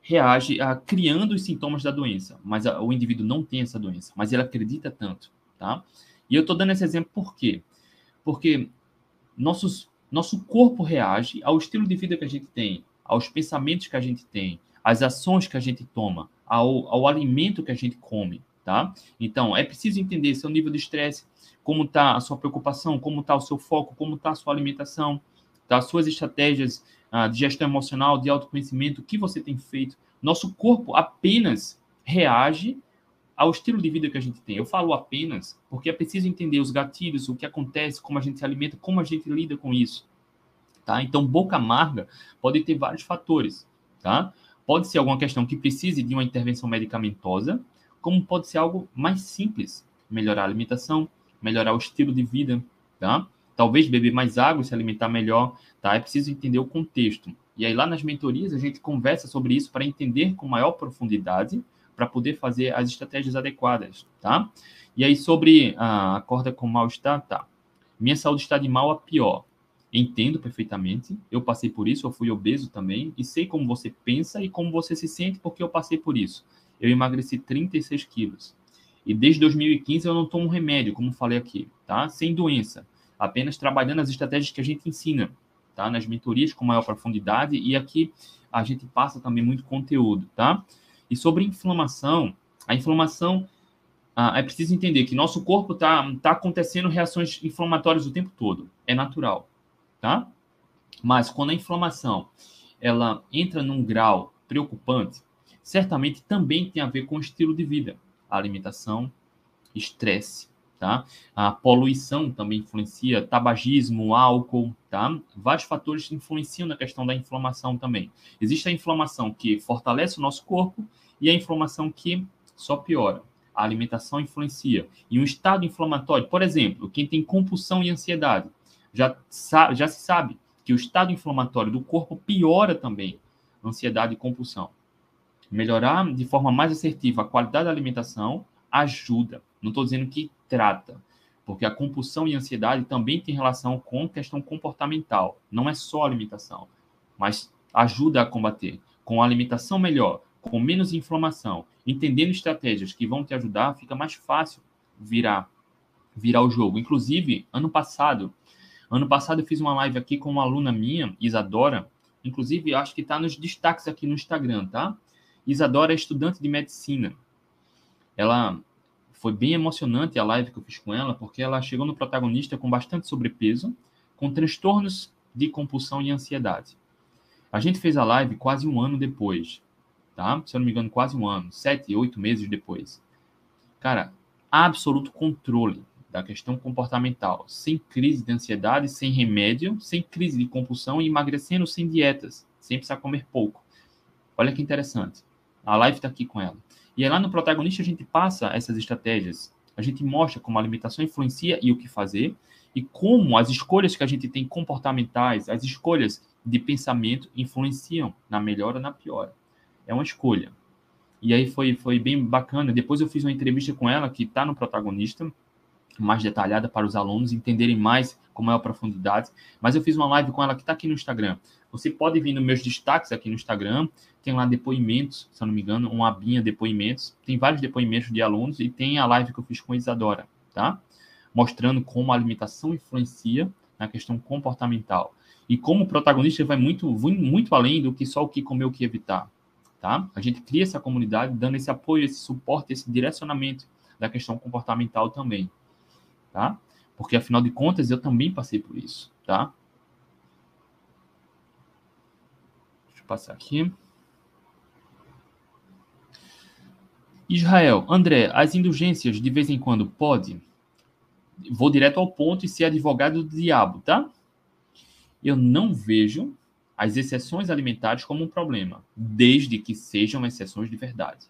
reage a criando os sintomas da doença. Mas a, o indivíduo não tem essa doença, mas ele acredita tanto, tá? E eu estou dando esse exemplo por quê? Porque nossos, nosso corpo reage ao estilo de vida que a gente tem, aos pensamentos que a gente tem, às ações que a gente toma, ao, ao alimento que a gente come tá? Então, é preciso entender seu nível de estresse, como está a sua preocupação, como está o seu foco, como está a sua alimentação, tá? Suas estratégias ah, de gestão emocional, de autoconhecimento, o que você tem feito. Nosso corpo apenas reage ao estilo de vida que a gente tem. Eu falo apenas porque é preciso entender os gatilhos, o que acontece, como a gente se alimenta, como a gente lida com isso. Tá? Então, boca amarga pode ter vários fatores. Tá? Pode ser alguma questão que precise de uma intervenção medicamentosa, como pode ser algo mais simples, melhorar a alimentação, melhorar o estilo de vida, tá? talvez beber mais água, se alimentar melhor, tá? É preciso entender o contexto. E aí lá nas mentorias a gente conversa sobre isso para entender com maior profundidade, para poder fazer as estratégias adequadas, tá? E aí sobre a corda com mal-estar, tá? Minha saúde está de mal a pior. Entendo perfeitamente, eu passei por isso, eu fui obeso também, e sei como você pensa e como você se sente porque eu passei por isso. Eu emagreci 36 quilos. E desde 2015 eu não tomo remédio, como falei aqui, tá? Sem doença, apenas trabalhando as estratégias que a gente ensina, tá? Nas mentorias com maior profundidade e aqui a gente passa também muito conteúdo, tá? E sobre inflamação, a inflamação ah, é preciso entender que nosso corpo tá tá acontecendo reações inflamatórias o tempo todo, é natural, tá? Mas quando a inflamação ela entra num grau preocupante, certamente também tem a ver com o estilo de vida alimentação, estresse, tá? A poluição também influencia, tabagismo, álcool, tá? Vários fatores influenciam na questão da inflamação também. Existe a inflamação que fortalece o nosso corpo e a inflamação que só piora. A alimentação influencia. E um estado inflamatório, por exemplo, quem tem compulsão e ansiedade, já, já se sabe que o estado inflamatório do corpo piora também ansiedade e compulsão. Melhorar de forma mais assertiva a qualidade da alimentação ajuda. Não estou dizendo que trata, porque a compulsão e a ansiedade também tem relação com questão comportamental. Não é só alimentação, mas ajuda a combater. Com a alimentação melhor, com menos inflamação, entendendo estratégias que vão te ajudar, fica mais fácil virar virar o jogo. Inclusive, ano passado, ano passado eu fiz uma live aqui com uma aluna minha, Isadora, inclusive acho que está nos destaques aqui no Instagram, tá? Isadora é estudante de medicina. Ela foi bem emocionante a live que eu fiz com ela, porque ela chegou no protagonista com bastante sobrepeso, com transtornos de compulsão e ansiedade. A gente fez a live quase um ano depois, tá? Se eu não me engano, quase um ano, sete, oito meses depois. Cara, absoluto controle da questão comportamental, sem crise de ansiedade, sem remédio, sem crise de compulsão e emagrecendo sem dietas, sem precisar comer pouco. Olha que interessante. A live está aqui com ela. E aí lá no protagonista a gente passa essas estratégias. A gente mostra como a alimentação influencia e o que fazer, e como as escolhas que a gente tem comportamentais, as escolhas de pensamento influenciam na melhora ou na piora. É uma escolha. E aí foi, foi bem bacana. Depois eu fiz uma entrevista com ela, que está no protagonista, mais detalhada para os alunos entenderem mais com maior profundidade. Mas eu fiz uma live com ela que está aqui no Instagram. Você pode vir nos meus destaques aqui no Instagram, tem lá depoimentos, se eu não me engano, uma abinha depoimentos. Tem vários depoimentos de alunos e tem a live que eu fiz com a Isadora, tá? Mostrando como a alimentação influencia na questão comportamental. E como o protagonista vai muito, muito além do que só o que comer, o que evitar, tá? A gente cria essa comunidade dando esse apoio, esse suporte, esse direcionamento da questão comportamental também tá? Porque afinal de contas eu também passei por isso, tá? Deixa eu passar aqui. Israel, André, as indulgências de vez em quando pode? Vou direto ao ponto e ser advogado do diabo, tá? Eu não vejo as exceções alimentares como um problema, desde que sejam exceções de verdade,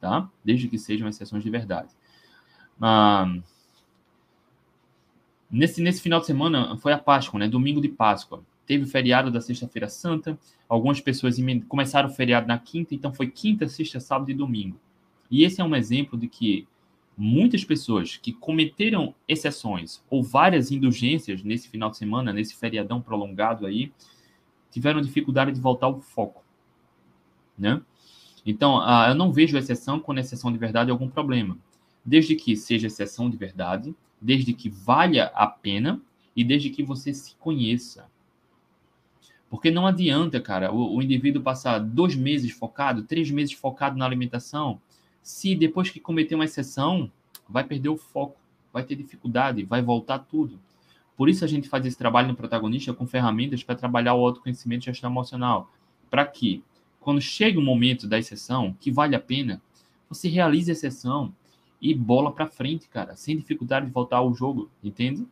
tá? Desde que sejam exceções de verdade. Ah, Nesse, nesse final de semana foi a Páscoa, né? Domingo de Páscoa. Teve o feriado da Sexta-feira Santa. Algumas pessoas começaram o feriado na quinta, então foi quinta, sexta, sábado e domingo. E esse é um exemplo de que muitas pessoas que cometeram exceções ou várias indulgências nesse final de semana, nesse feriadão prolongado aí, tiveram dificuldade de voltar ao foco, né? Então, uh, eu não vejo exceção quando exceção de verdade é algum problema, desde que seja exceção de verdade desde que valha a pena e desde que você se conheça. Porque não adianta, cara, o, o indivíduo passar dois meses focado, três meses focado na alimentação, se depois que cometer uma exceção, vai perder o foco, vai ter dificuldade, vai voltar tudo. Por isso a gente faz esse trabalho no protagonista com ferramentas para trabalhar o autoconhecimento e gestão emocional. Para que, quando chega o momento da exceção, que vale a pena, você realize a exceção, e bola para frente, cara, sem dificuldade de voltar ao jogo, entende?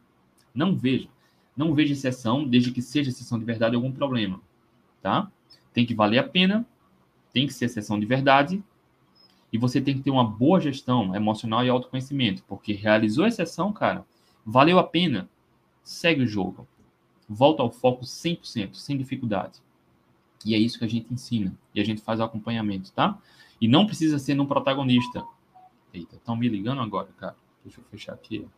Não vejo. Não vejo exceção, desde que seja exceção de verdade algum problema, tá? Tem que valer a pena, tem que ser exceção de verdade, e você tem que ter uma boa gestão emocional e autoconhecimento, porque realizou a exceção, cara, valeu a pena. segue o jogo. Volta ao foco 100%, sem dificuldade. E é isso que a gente ensina. E a gente faz o acompanhamento, tá? E não precisa ser no protagonista. Eita, estão me ligando agora, cara. Deixa eu fechar aqui.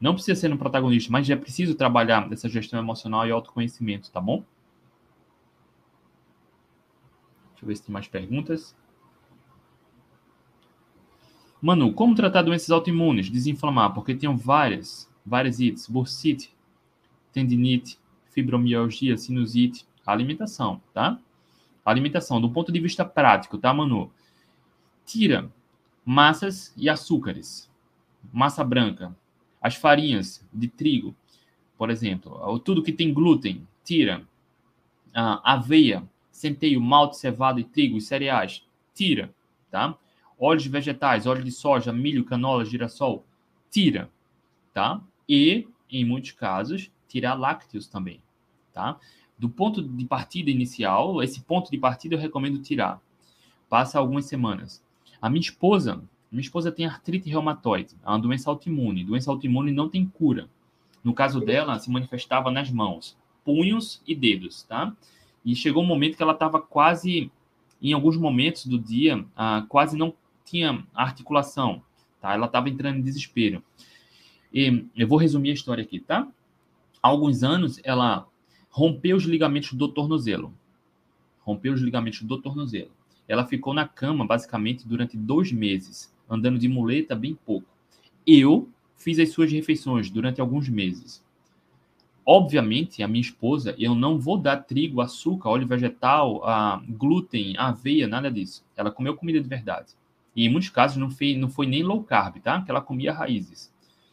Não precisa ser no protagonista, mas já é preciso trabalhar essa gestão emocional e autoconhecimento, tá bom? Deixa eu ver se tem mais perguntas. Manu, como tratar doenças autoimunes? Desinflamar, porque tem várias, várias ites, bursite, tendinite, fibromialgia, sinusite, alimentação, tá? Alimentação, do ponto de vista prático, tá, Manu? Tira massas e açúcares, massa branca, as farinhas de trigo, por exemplo, tudo que tem glúten, tira. Aveia, centeio, malte, cevada e trigo e cereais, tira, tá? óleos vegetais, óleo de soja, milho, canola, girassol, tira, tá? E, em muitos casos, tirar lácteos também, tá? Do ponto de partida inicial, esse ponto de partida eu recomendo tirar. Passa algumas semanas. A minha esposa, minha esposa tem artrite reumatoide, é uma doença autoimune. Doença autoimune não tem cura. No caso dela, se manifestava nas mãos, punhos e dedos, tá? E chegou um momento que ela estava quase, em alguns momentos do dia, ah, quase não tinha articulação, tá? Ela estava entrando em desespero. E eu vou resumir a história aqui, tá? Há alguns anos, ela rompeu os ligamentos do tornozelo. Rompeu os ligamentos do tornozelo. Ela ficou na cama, basicamente, durante dois meses, andando de muleta bem pouco. Eu fiz as suas refeições durante alguns meses. Obviamente, a minha esposa, eu não vou dar trigo, açúcar, óleo vegetal, glúten, aveia, nada disso. Ela comeu comida de verdade. E em muitos casos não foi, não foi nem low carb, tá? Que ela comia raízes.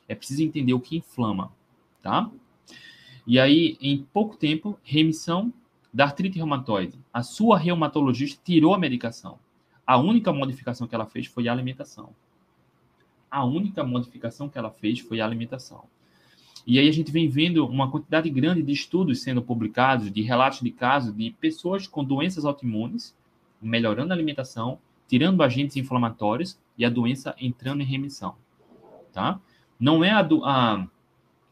É preciso entender o que inflama, tá? E aí, em pouco tempo, remissão da artrite reumatoide. A sua reumatologista tirou a medicação. A única modificação que ela fez foi a alimentação. A única modificação que ela fez foi a alimentação. E aí a gente vem vendo uma quantidade grande de estudos sendo publicados, de relatos de casos de pessoas com doenças autoimunes, melhorando a alimentação, tirando agentes inflamatórios e a doença entrando em remissão, tá? Não é a, do, a,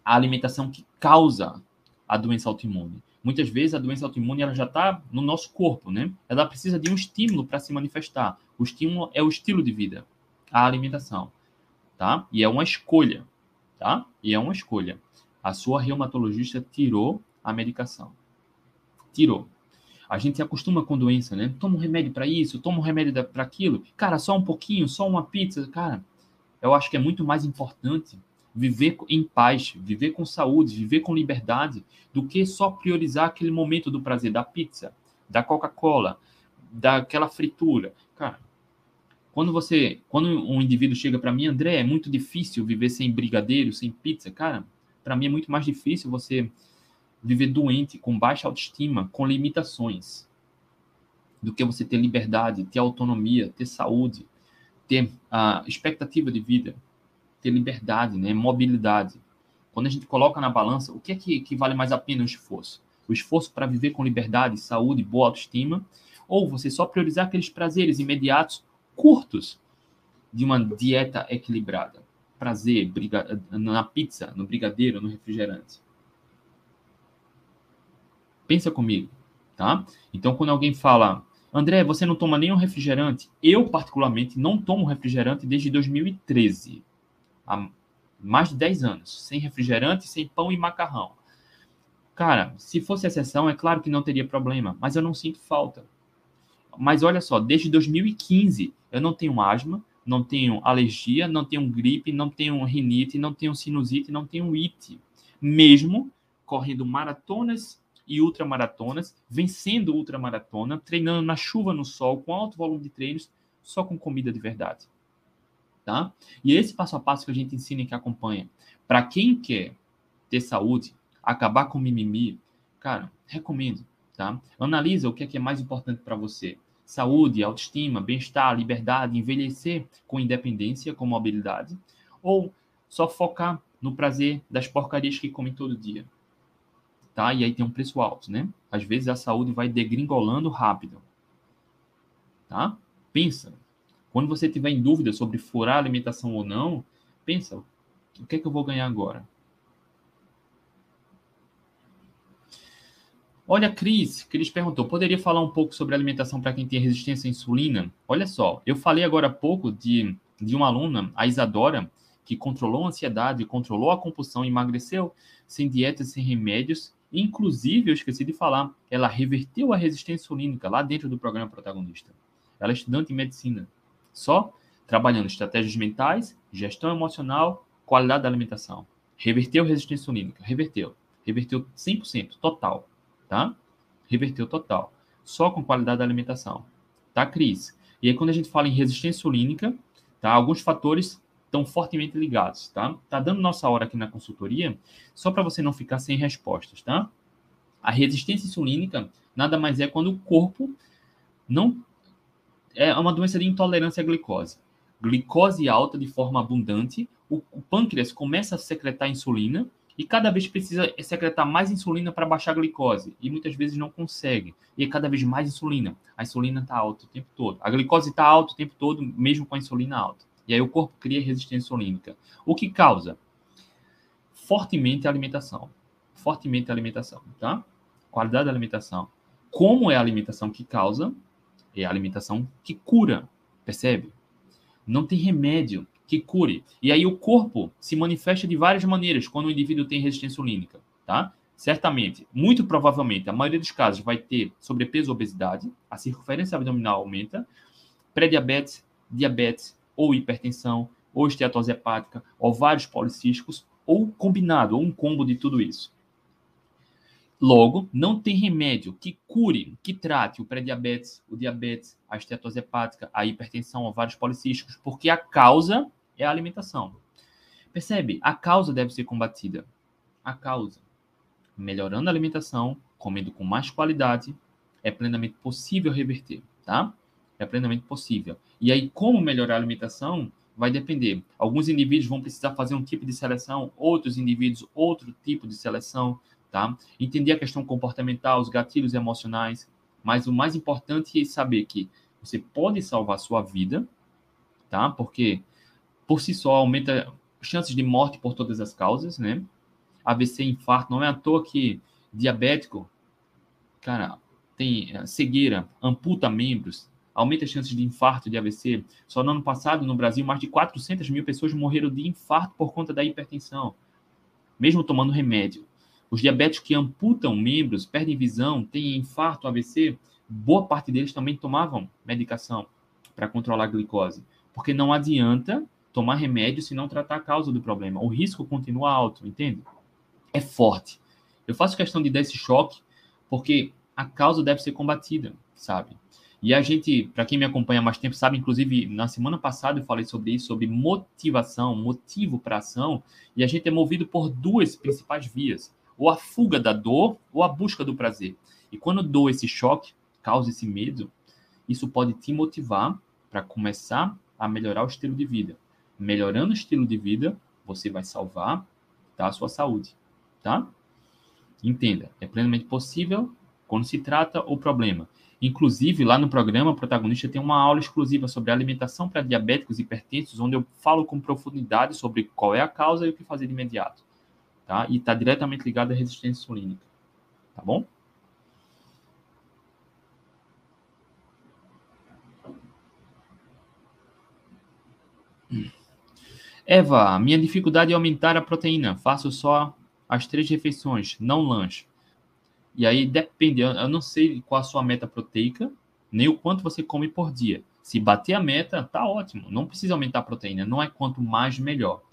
a alimentação que causa a doença autoimune. Muitas vezes a doença autoimune ela já está no nosso corpo, né? Ela precisa de um estímulo para se manifestar. O estímulo é o estilo de vida, a alimentação, tá? E é uma escolha, tá? E é uma escolha. A sua reumatologista tirou a medicação. Tirou. A gente se acostuma com doença, né? Toma um remédio para isso, toma um remédio para aquilo. Cara, só um pouquinho, só uma pizza. Cara, eu acho que é muito mais importante viver em paz, viver com saúde, viver com liberdade, do que só priorizar aquele momento do prazer da pizza, da Coca-Cola, daquela fritura. Cara, quando você, quando um indivíduo chega para mim, André, é muito difícil viver sem brigadeiro, sem pizza, cara, para mim é muito mais difícil você viver doente, com baixa autoestima, com limitações, do que você ter liberdade, ter autonomia, ter saúde, ter a expectativa de vida, ter liberdade, né, mobilidade. Quando a gente coloca na balança, o que é que, que vale mais a pena o esforço? O esforço para viver com liberdade, saúde, boa autoestima, ou você só priorizar aqueles prazeres imediatos, curtos, de uma dieta equilibrada. Prazer briga, na pizza, no brigadeiro, no refrigerante. Pensa comigo, tá? Então, quando alguém fala, André, você não toma nenhum refrigerante? Eu, particularmente, não tomo refrigerante desde 2013. Há mais de 10 anos. Sem refrigerante, sem pão e macarrão. Cara, se fosse exceção, é claro que não teria problema, mas eu não sinto falta. Mas olha só, desde 2015 eu não tenho asma, não tenho alergia, não tenho gripe, não tenho rinite, não tenho sinusite, não tenho it. Mesmo correndo maratonas e ultramaratonas, vencendo ultramaratona, treinando na chuva, no sol, com alto volume de treinos, só com comida de verdade. Tá? E esse passo a passo que a gente ensina e que acompanha, para quem quer ter saúde, acabar com mimimi, cara, recomendo, tá? Analisa o que é, que é mais importante para você. Saúde, autoestima, bem-estar, liberdade, envelhecer com independência, com mobilidade, ou só focar no prazer das porcarias que come todo dia tá? E aí tem um preço alto, né? Às vezes a saúde vai degringolando rápido, tá? Pensa. Quando você tiver em dúvida sobre furar a alimentação ou não, pensa, o que é que eu vou ganhar agora? Olha, Cris, Cris perguntou, poderia falar um pouco sobre alimentação para quem tem resistência à insulina? Olha só, eu falei agora há pouco de, de uma aluna, a Isadora, que controlou a ansiedade, controlou a compulsão, emagreceu sem dietas, sem remédios. Inclusive, eu esqueci de falar, ela reverteu a resistência insulínica lá dentro do programa protagonista. Ela é estudante em medicina, só trabalhando estratégias mentais, gestão emocional, qualidade da alimentação. Reverteu resistência insulínica, reverteu. Reverteu 100%, total, tá? Reverteu total. Só com qualidade da alimentação. Tá, Cris? E aí, quando a gente fala em resistência insulínica, tá? Alguns fatores estão fortemente ligados, tá? Tá dando nossa hora aqui na consultoria, só para você não ficar sem respostas, tá? A resistência insulínica nada mais é quando o corpo não é uma doença de intolerância à glicose. Glicose alta de forma abundante, o, o pâncreas começa a secretar insulina e cada vez precisa secretar mais insulina para baixar a glicose e muitas vezes não consegue. E é cada vez mais insulina. A insulina está alta o tempo todo. A glicose está alta o tempo todo, mesmo com a insulina alta. E aí o corpo cria resistência insulínica. O que causa? Fortemente a alimentação. Fortemente a alimentação, tá? Qualidade da alimentação. Como é a alimentação que causa? É a alimentação que cura, percebe? Não tem remédio que cure. E aí o corpo se manifesta de várias maneiras quando o indivíduo tem resistência insulínica, tá? Certamente, muito provavelmente, a maioria dos casos vai ter sobrepeso ou obesidade, a circunferência abdominal aumenta, pré-diabetes, diabetes, ou hipertensão, ou esteatose hepática, ovários policísticos, ou combinado, ou um combo de tudo isso. Logo, não tem remédio que cure, que trate o pré-diabetes, o diabetes, a esteatose hepática, a hipertensão, ovários policísticos, porque a causa é a alimentação. Percebe? A causa deve ser combatida. A causa. Melhorando a alimentação, comendo com mais qualidade, é plenamente possível reverter, tá? É plenamente possível. E aí, como melhorar a alimentação vai depender. Alguns indivíduos vão precisar fazer um tipo de seleção, outros indivíduos, outro tipo de seleção, tá? Entender a questão comportamental, os gatilhos emocionais. Mas o mais importante é saber que você pode salvar sua vida, tá? Porque por si só aumenta chances de morte por todas as causas, né? AVC, infarto, não é à toa que diabético, cara, tem eh, cegueira, amputa membros, aumenta as chances de infarto, de AVC. Só no ano passado, no Brasil, mais de 400 mil pessoas morreram de infarto por conta da hipertensão, mesmo tomando remédio. Os diabéticos que amputam membros, perdem visão, têm infarto, AVC, boa parte deles também tomavam medicação para controlar a glicose. Porque não adianta tomar remédio se não tratar a causa do problema. O risco continua alto, entende? É forte. Eu faço questão de dar esse choque porque a causa deve ser combatida, sabe? E a gente, para quem me acompanha há mais tempo, sabe, inclusive na semana passada eu falei sobre isso, sobre motivação, motivo para ação, e a gente é movido por duas principais vias: ou a fuga da dor ou a busca do prazer. E quando dou esse choque, causa esse medo, isso pode te motivar para começar a melhorar o estilo de vida. Melhorando o estilo de vida, você vai salvar tá, a sua saúde, tá? Entenda, é plenamente possível quando se trata o problema. Inclusive, lá no programa, o protagonista tem uma aula exclusiva sobre alimentação para diabéticos e hipertensos, onde eu falo com profundidade sobre qual é a causa e o que fazer de imediato. Tá? E está diretamente ligado à resistência insulínica. Tá bom? Eva, minha dificuldade é aumentar a proteína. Faço só as três refeições, não lanche. E aí depende, eu não sei qual a sua meta proteica, nem o quanto você come por dia. Se bater a meta, tá ótimo. Não precisa aumentar a proteína. Não é quanto mais, melhor.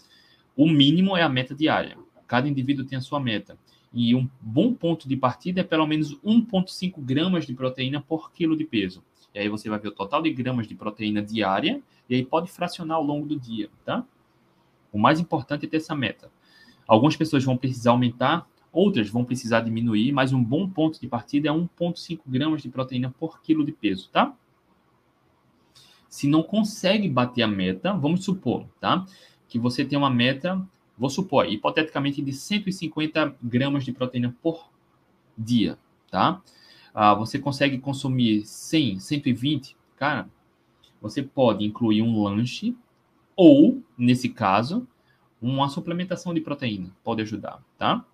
O mínimo é a meta diária. Cada indivíduo tem a sua meta. E um bom ponto de partida é pelo menos 1,5 gramas de proteína por quilo de peso. E aí você vai ver o total de gramas de proteína diária e aí pode fracionar ao longo do dia, tá? O mais importante é ter essa meta. Algumas pessoas vão precisar aumentar Outras vão precisar diminuir, mas um bom ponto de partida é 1,5 gramas de proteína por quilo de peso, tá? Se não consegue bater a meta, vamos supor, tá? Que você tem uma meta, vou supor, hipoteticamente, de 150 gramas de proteína por dia, tá? Ah, você consegue consumir 100, 120, cara, você pode incluir um lanche ou, nesse caso, uma suplementação de proteína pode ajudar, tá?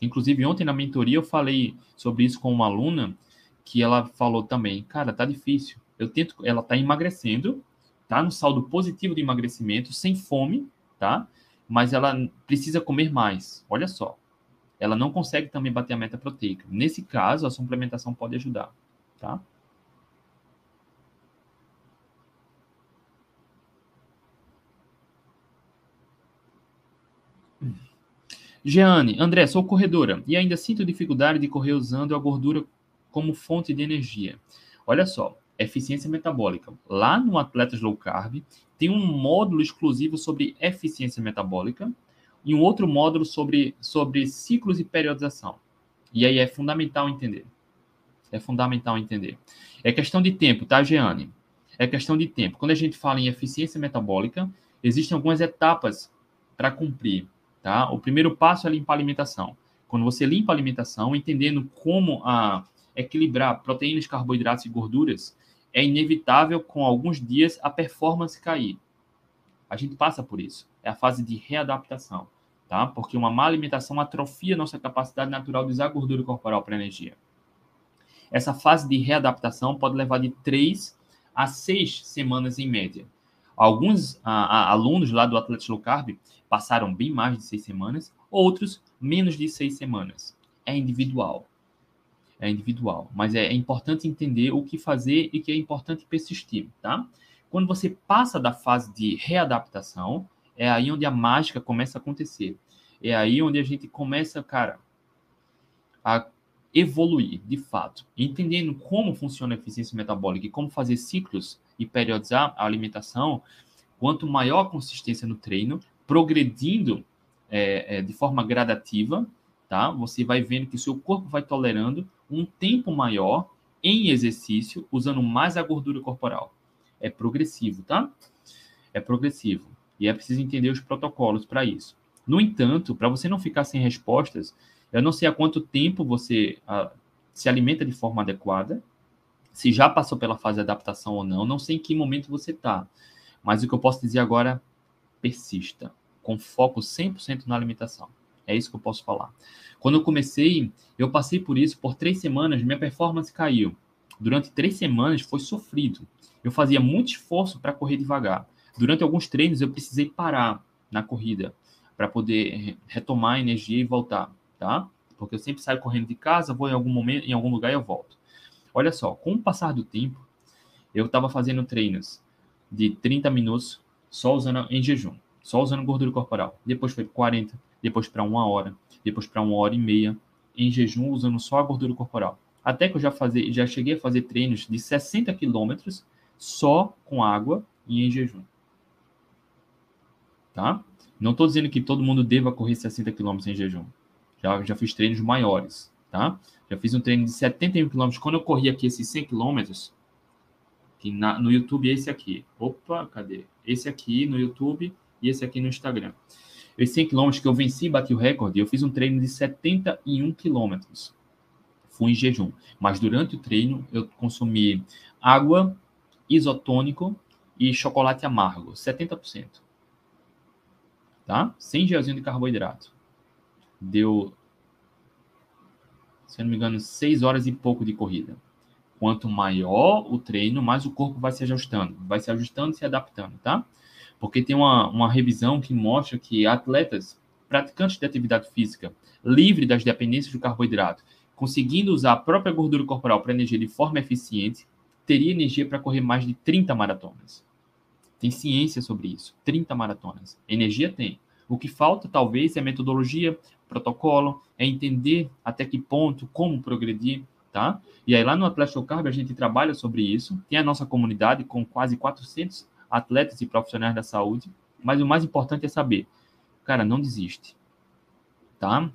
Inclusive, ontem na mentoria eu falei sobre isso com uma aluna que ela falou também, cara, tá difícil. Eu tento, ela tá emagrecendo, tá no saldo positivo de emagrecimento, sem fome, tá? Mas ela precisa comer mais. Olha só. Ela não consegue também bater a meta proteica. Nesse caso, a suplementação pode ajudar, tá? Jeane, André, sou corredora e ainda sinto dificuldade de correr usando a gordura como fonte de energia. Olha só, eficiência metabólica. Lá no Atletas Low Carb, tem um módulo exclusivo sobre eficiência metabólica e um outro módulo sobre, sobre ciclos e periodização. E aí é fundamental entender. É fundamental entender. É questão de tempo, tá, Jeane? É questão de tempo. Quando a gente fala em eficiência metabólica, existem algumas etapas para cumprir. Tá? O primeiro passo é limpar a alimentação. Quando você limpa a alimentação, entendendo como a equilibrar proteínas, carboidratos e gorduras, é inevitável com alguns dias a performance cair. A gente passa por isso. É a fase de readaptação, tá? Porque uma má alimentação atrofia nossa capacidade natural de usar gordura corporal para energia. Essa fase de readaptação pode levar de 3 a 6 semanas em média. Alguns a, a, alunos lá do Atlético Low Carb passaram bem mais de seis semanas, outros menos de seis semanas. É individual. É individual. Mas é, é importante entender o que fazer e que é importante persistir, tá? Quando você passa da fase de readaptação, é aí onde a mágica começa a acontecer. É aí onde a gente começa, cara, a evoluir, de fato, entendendo como funciona a eficiência metabólica e como fazer ciclos e periodizar a alimentação, quanto maior a consistência no treino, progredindo é, é, de forma gradativa, tá? Você vai vendo que o seu corpo vai tolerando um tempo maior em exercício, usando mais a gordura corporal. É progressivo, tá? É progressivo. E é preciso entender os protocolos para isso. No entanto, para você não ficar sem respostas, eu não sei há quanto tempo você uh, se alimenta de forma adequada, se já passou pela fase de adaptação ou não, não sei em que momento você está. Mas o que eu posso dizer agora, persista, com foco 100% na alimentação. É isso que eu posso falar. Quando eu comecei, eu passei por isso por três semanas, minha performance caiu. Durante três semanas foi sofrido. Eu fazia muito esforço para correr devagar. Durante alguns treinos eu precisei parar na corrida para poder retomar a energia e voltar tá? Porque eu sempre saio correndo de casa, vou em algum momento, em algum lugar e eu volto. Olha só, com o passar do tempo, eu estava fazendo treinos de 30 minutos só usando em jejum, só usando gordura corporal. Depois foi 40, depois para uma hora, depois para uma hora e meia em jejum usando só a gordura corporal. Até que eu já fazia, já cheguei a fazer treinos de 60 quilômetros só com água e em jejum. Tá? Não estou dizendo que todo mundo deva correr 60 quilômetros em jejum. Já, já fiz treinos maiores, tá? Já fiz um treino de 71 km. Quando eu corri aqui esses 100 km, que no YouTube é esse aqui. Opa, cadê? Esse aqui no YouTube e esse aqui no Instagram. Esses 100 km que eu venci bati o recorde, eu fiz um treino de 71 km. Fui em jejum. Mas durante o treino, eu consumi água, isotônico e chocolate amargo, 70%. Tá? Sem gelzinho de carboidrato deu, se não me engano, seis horas e pouco de corrida. Quanto maior o treino, mais o corpo vai se ajustando, vai se ajustando e se adaptando, tá? Porque tem uma, uma revisão que mostra que atletas, praticantes de atividade física, livre das dependências do carboidrato, conseguindo usar a própria gordura corporal para energia de forma eficiente, teria energia para correr mais de 30 maratonas. Tem ciência sobre isso. 30 maratonas. Energia tem. O que falta, talvez, é metodologia, protocolo, é entender até que ponto, como progredir, tá? E aí lá no Atlético Carb a gente trabalha sobre isso. Tem a nossa comunidade com quase 400 atletas e profissionais da saúde, mas o mais importante é saber, cara, não desiste, tá?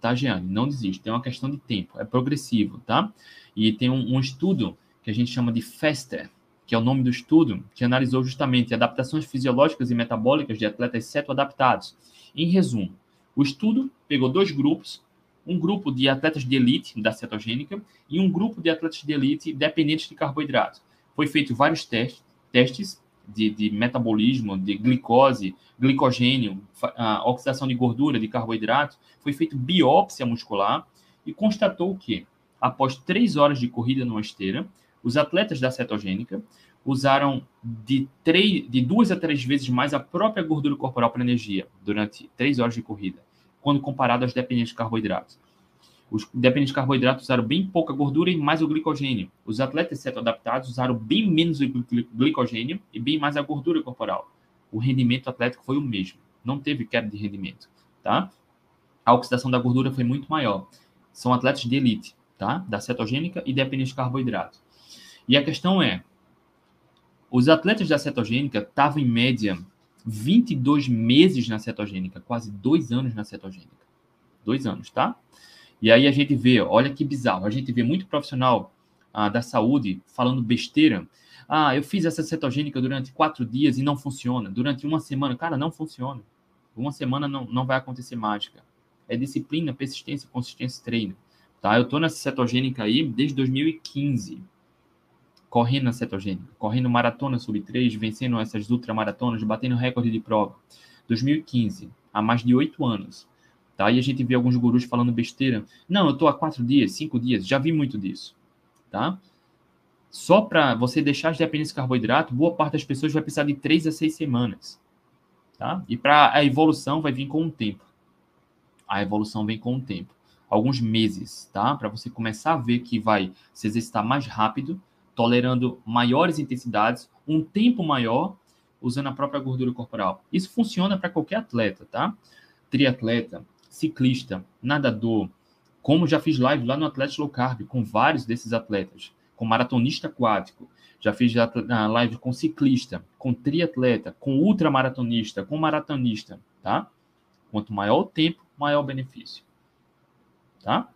Tá, Jeane? Não desiste. É uma questão de tempo, é progressivo, tá? E tem um, um estudo que a gente chama de FASTER, que é o nome do estudo, que analisou justamente adaptações fisiológicas e metabólicas de atletas cetoadaptados. Em resumo, o estudo pegou dois grupos, um grupo de atletas de elite da cetogênica e um grupo de atletas de elite dependentes de carboidrato. Foi feito vários testes, testes de, de metabolismo, de glicose, glicogênio, a oxidação de gordura, de carboidrato, foi feita biópsia muscular e constatou que, após três horas de corrida numa esteira, os atletas da cetogênica usaram de, três, de duas a três vezes mais a própria gordura corporal para energia durante três horas de corrida, quando comparado aos dependentes de carboidratos. Os dependentes de carboidratos usaram bem pouca gordura e mais o glicogênio. Os atletas cetoadaptados usaram bem menos o glicogênio e bem mais a gordura corporal. O rendimento atlético foi o mesmo. Não teve queda de rendimento, tá? A oxidação da gordura foi muito maior. São atletas de elite, tá? Da cetogênica e dependentes de carboidrato. E a questão é, os atletas da cetogênica estavam em média 22 meses na cetogênica, quase dois anos na cetogênica. Dois anos, tá? E aí a gente vê, olha que bizarro, a gente vê muito profissional ah, da saúde falando besteira. Ah, eu fiz essa cetogênica durante quatro dias e não funciona. Durante uma semana, cara, não funciona. Uma semana não, não vai acontecer mágica. É disciplina, persistência, consistência treino. Tá? Eu tô nessa cetogênica aí desde 2015. Correndo na cetogênica, correndo maratona sub 3, vencendo essas ultramaratonas, batendo recorde de prova. 2015, há mais de oito anos. Tá? E a gente vê alguns gurus falando besteira. Não, eu estou há quatro dias, cinco dias, já vi muito disso. Tá? Só para você deixar as dependências de carboidrato, boa parte das pessoas vai precisar de três a seis semanas. Tá? E para a evolução vai vir com o tempo. A evolução vem com o tempo. Alguns meses, tá? Para você começar a ver que vai se exercitar mais rápido, tolerando maiores intensidades, um tempo maior, usando a própria gordura corporal. Isso funciona para qualquer atleta, tá? Triatleta, ciclista, nadador, como já fiz live lá no Atlético Low Carb com vários desses atletas, com maratonista aquático, já fiz live com ciclista, com triatleta, com ultramaratonista, com maratonista, tá? Quanto maior o tempo, maior o benefício. Tá?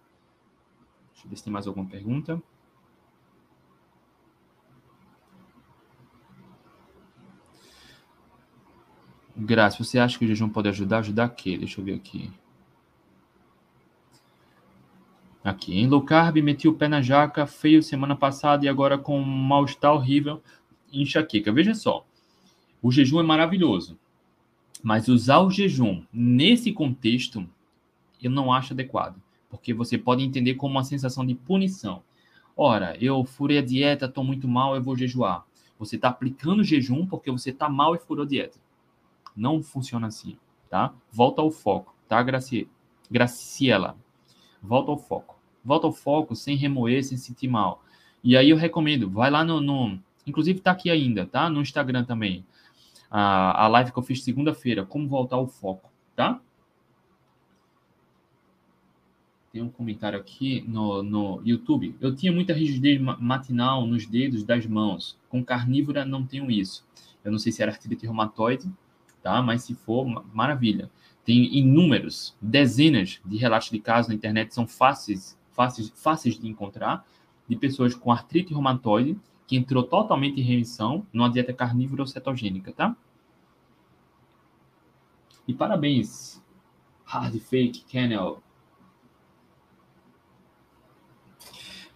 Deixa eu ver se tem mais alguma pergunta. Graça, você acha que o jejum pode ajudar? Ajudar a quê? Deixa eu ver aqui. Aqui, em low carb, meti o pé na jaca, feio semana passada e agora com um mal-estar horrível enxaqueca. Veja só, o jejum é maravilhoso, mas usar o jejum nesse contexto eu não acho adequado, porque você pode entender como uma sensação de punição. Ora, eu furei a dieta, estou muito mal, eu vou jejuar. Você está aplicando jejum porque você está mal e furou a dieta. Não funciona assim, tá? Volta ao foco, tá, Graci... Graciela? Volta ao foco volta ao foco sem remoer, sem sentir mal. E aí eu recomendo, vai lá no, no inclusive tá aqui ainda, tá? No Instagram também. A, a live que eu fiz segunda-feira, como voltar ao foco, tá? Tem um comentário aqui no, no YouTube. Eu tinha muita rigidez matinal nos dedos das mãos. Com carnívora não tenho isso. Eu não sei se era artrite reumatoide, tá? Mas se for, maravilha. Tem inúmeros, dezenas de relatos de casos na internet, são fáceis fáceis, fáceis de encontrar, de pessoas com artrite reumatoide, que entrou totalmente em remissão numa dieta carnívora ou cetogênica, tá? E parabéns, Hard Fake Kennel.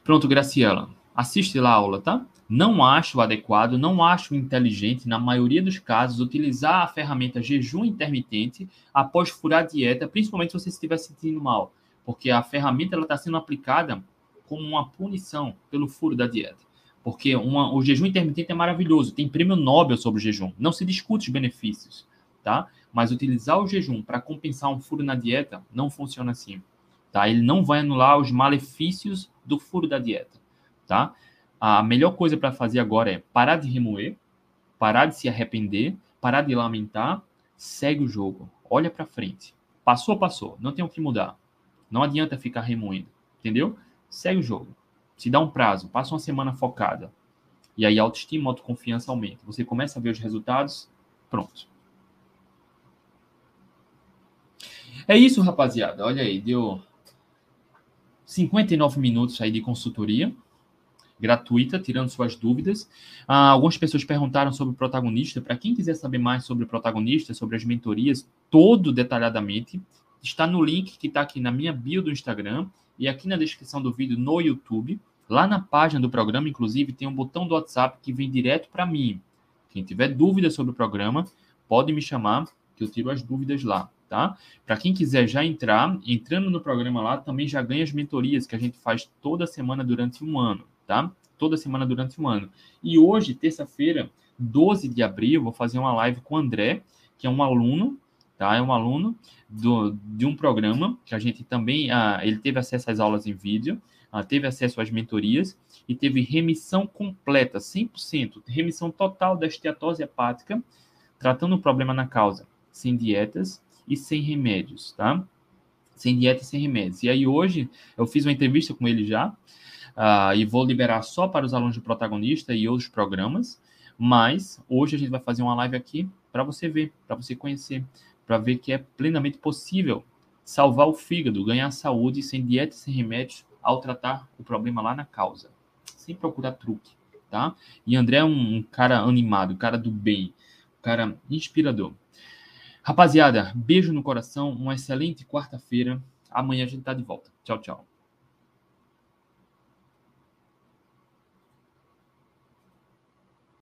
Pronto, Graciela. Assiste lá a aula, tá? Não acho adequado, não acho inteligente, na maioria dos casos, utilizar a ferramenta jejum intermitente após furar a dieta, principalmente se você estiver se sentindo mal porque a ferramenta está sendo aplicada como uma punição pelo furo da dieta. Porque uma, o jejum intermitente é maravilhoso, tem prêmio Nobel sobre o jejum, não se discute os benefícios, tá? Mas utilizar o jejum para compensar um furo na dieta não funciona assim, tá? Ele não vai anular os malefícios do furo da dieta, tá? A melhor coisa para fazer agora é parar de remoer, parar de se arrepender, parar de lamentar, segue o jogo, olha para frente. Passou, passou, não tem o que mudar. Não adianta ficar remoendo, entendeu? Segue o jogo. Se dá um prazo, passa uma semana focada. E aí a autoestima, a autoconfiança aumenta. Você começa a ver os resultados, pronto. É isso, rapaziada. Olha aí, deu 59 minutos aí de consultoria gratuita, tirando suas dúvidas. Ah, algumas pessoas perguntaram sobre o protagonista. Para quem quiser saber mais sobre o protagonista, sobre as mentorias, todo detalhadamente, está no link que está aqui na minha bio do Instagram e aqui na descrição do vídeo no YouTube. Lá na página do programa, inclusive, tem um botão do WhatsApp que vem direto para mim. Quem tiver dúvida sobre o programa, pode me chamar, que eu tiro as dúvidas lá, tá? Para quem quiser já entrar, entrando no programa lá, também já ganha as mentorias que a gente faz toda semana durante um ano, tá? Toda semana durante um ano. E hoje, terça-feira, 12 de abril, vou fazer uma live com o André, que é um aluno, tá? É um aluno do, de um programa que a gente também, ah, ele teve acesso às aulas em vídeo, ah, teve acesso às mentorias e teve remissão completa, 100%, remissão total da esteatose hepática, tratando o problema na causa, sem dietas e sem remédios, tá? Sem dieta e sem remédios. E aí hoje eu fiz uma entrevista com ele já, uh, e vou liberar só para os alunos de protagonista e outros programas, mas hoje a gente vai fazer uma live aqui para você ver, para você conhecer, para ver que é plenamente possível salvar o fígado, ganhar saúde sem dieta e sem remédios ao tratar o problema lá na causa, sem procurar truque, tá? E André é um, cara animado, cara do bem, cara inspirador. Rapaziada, beijo no coração, uma excelente quarta-feira. Amanhã a gente tá de volta. Tchau, tchau.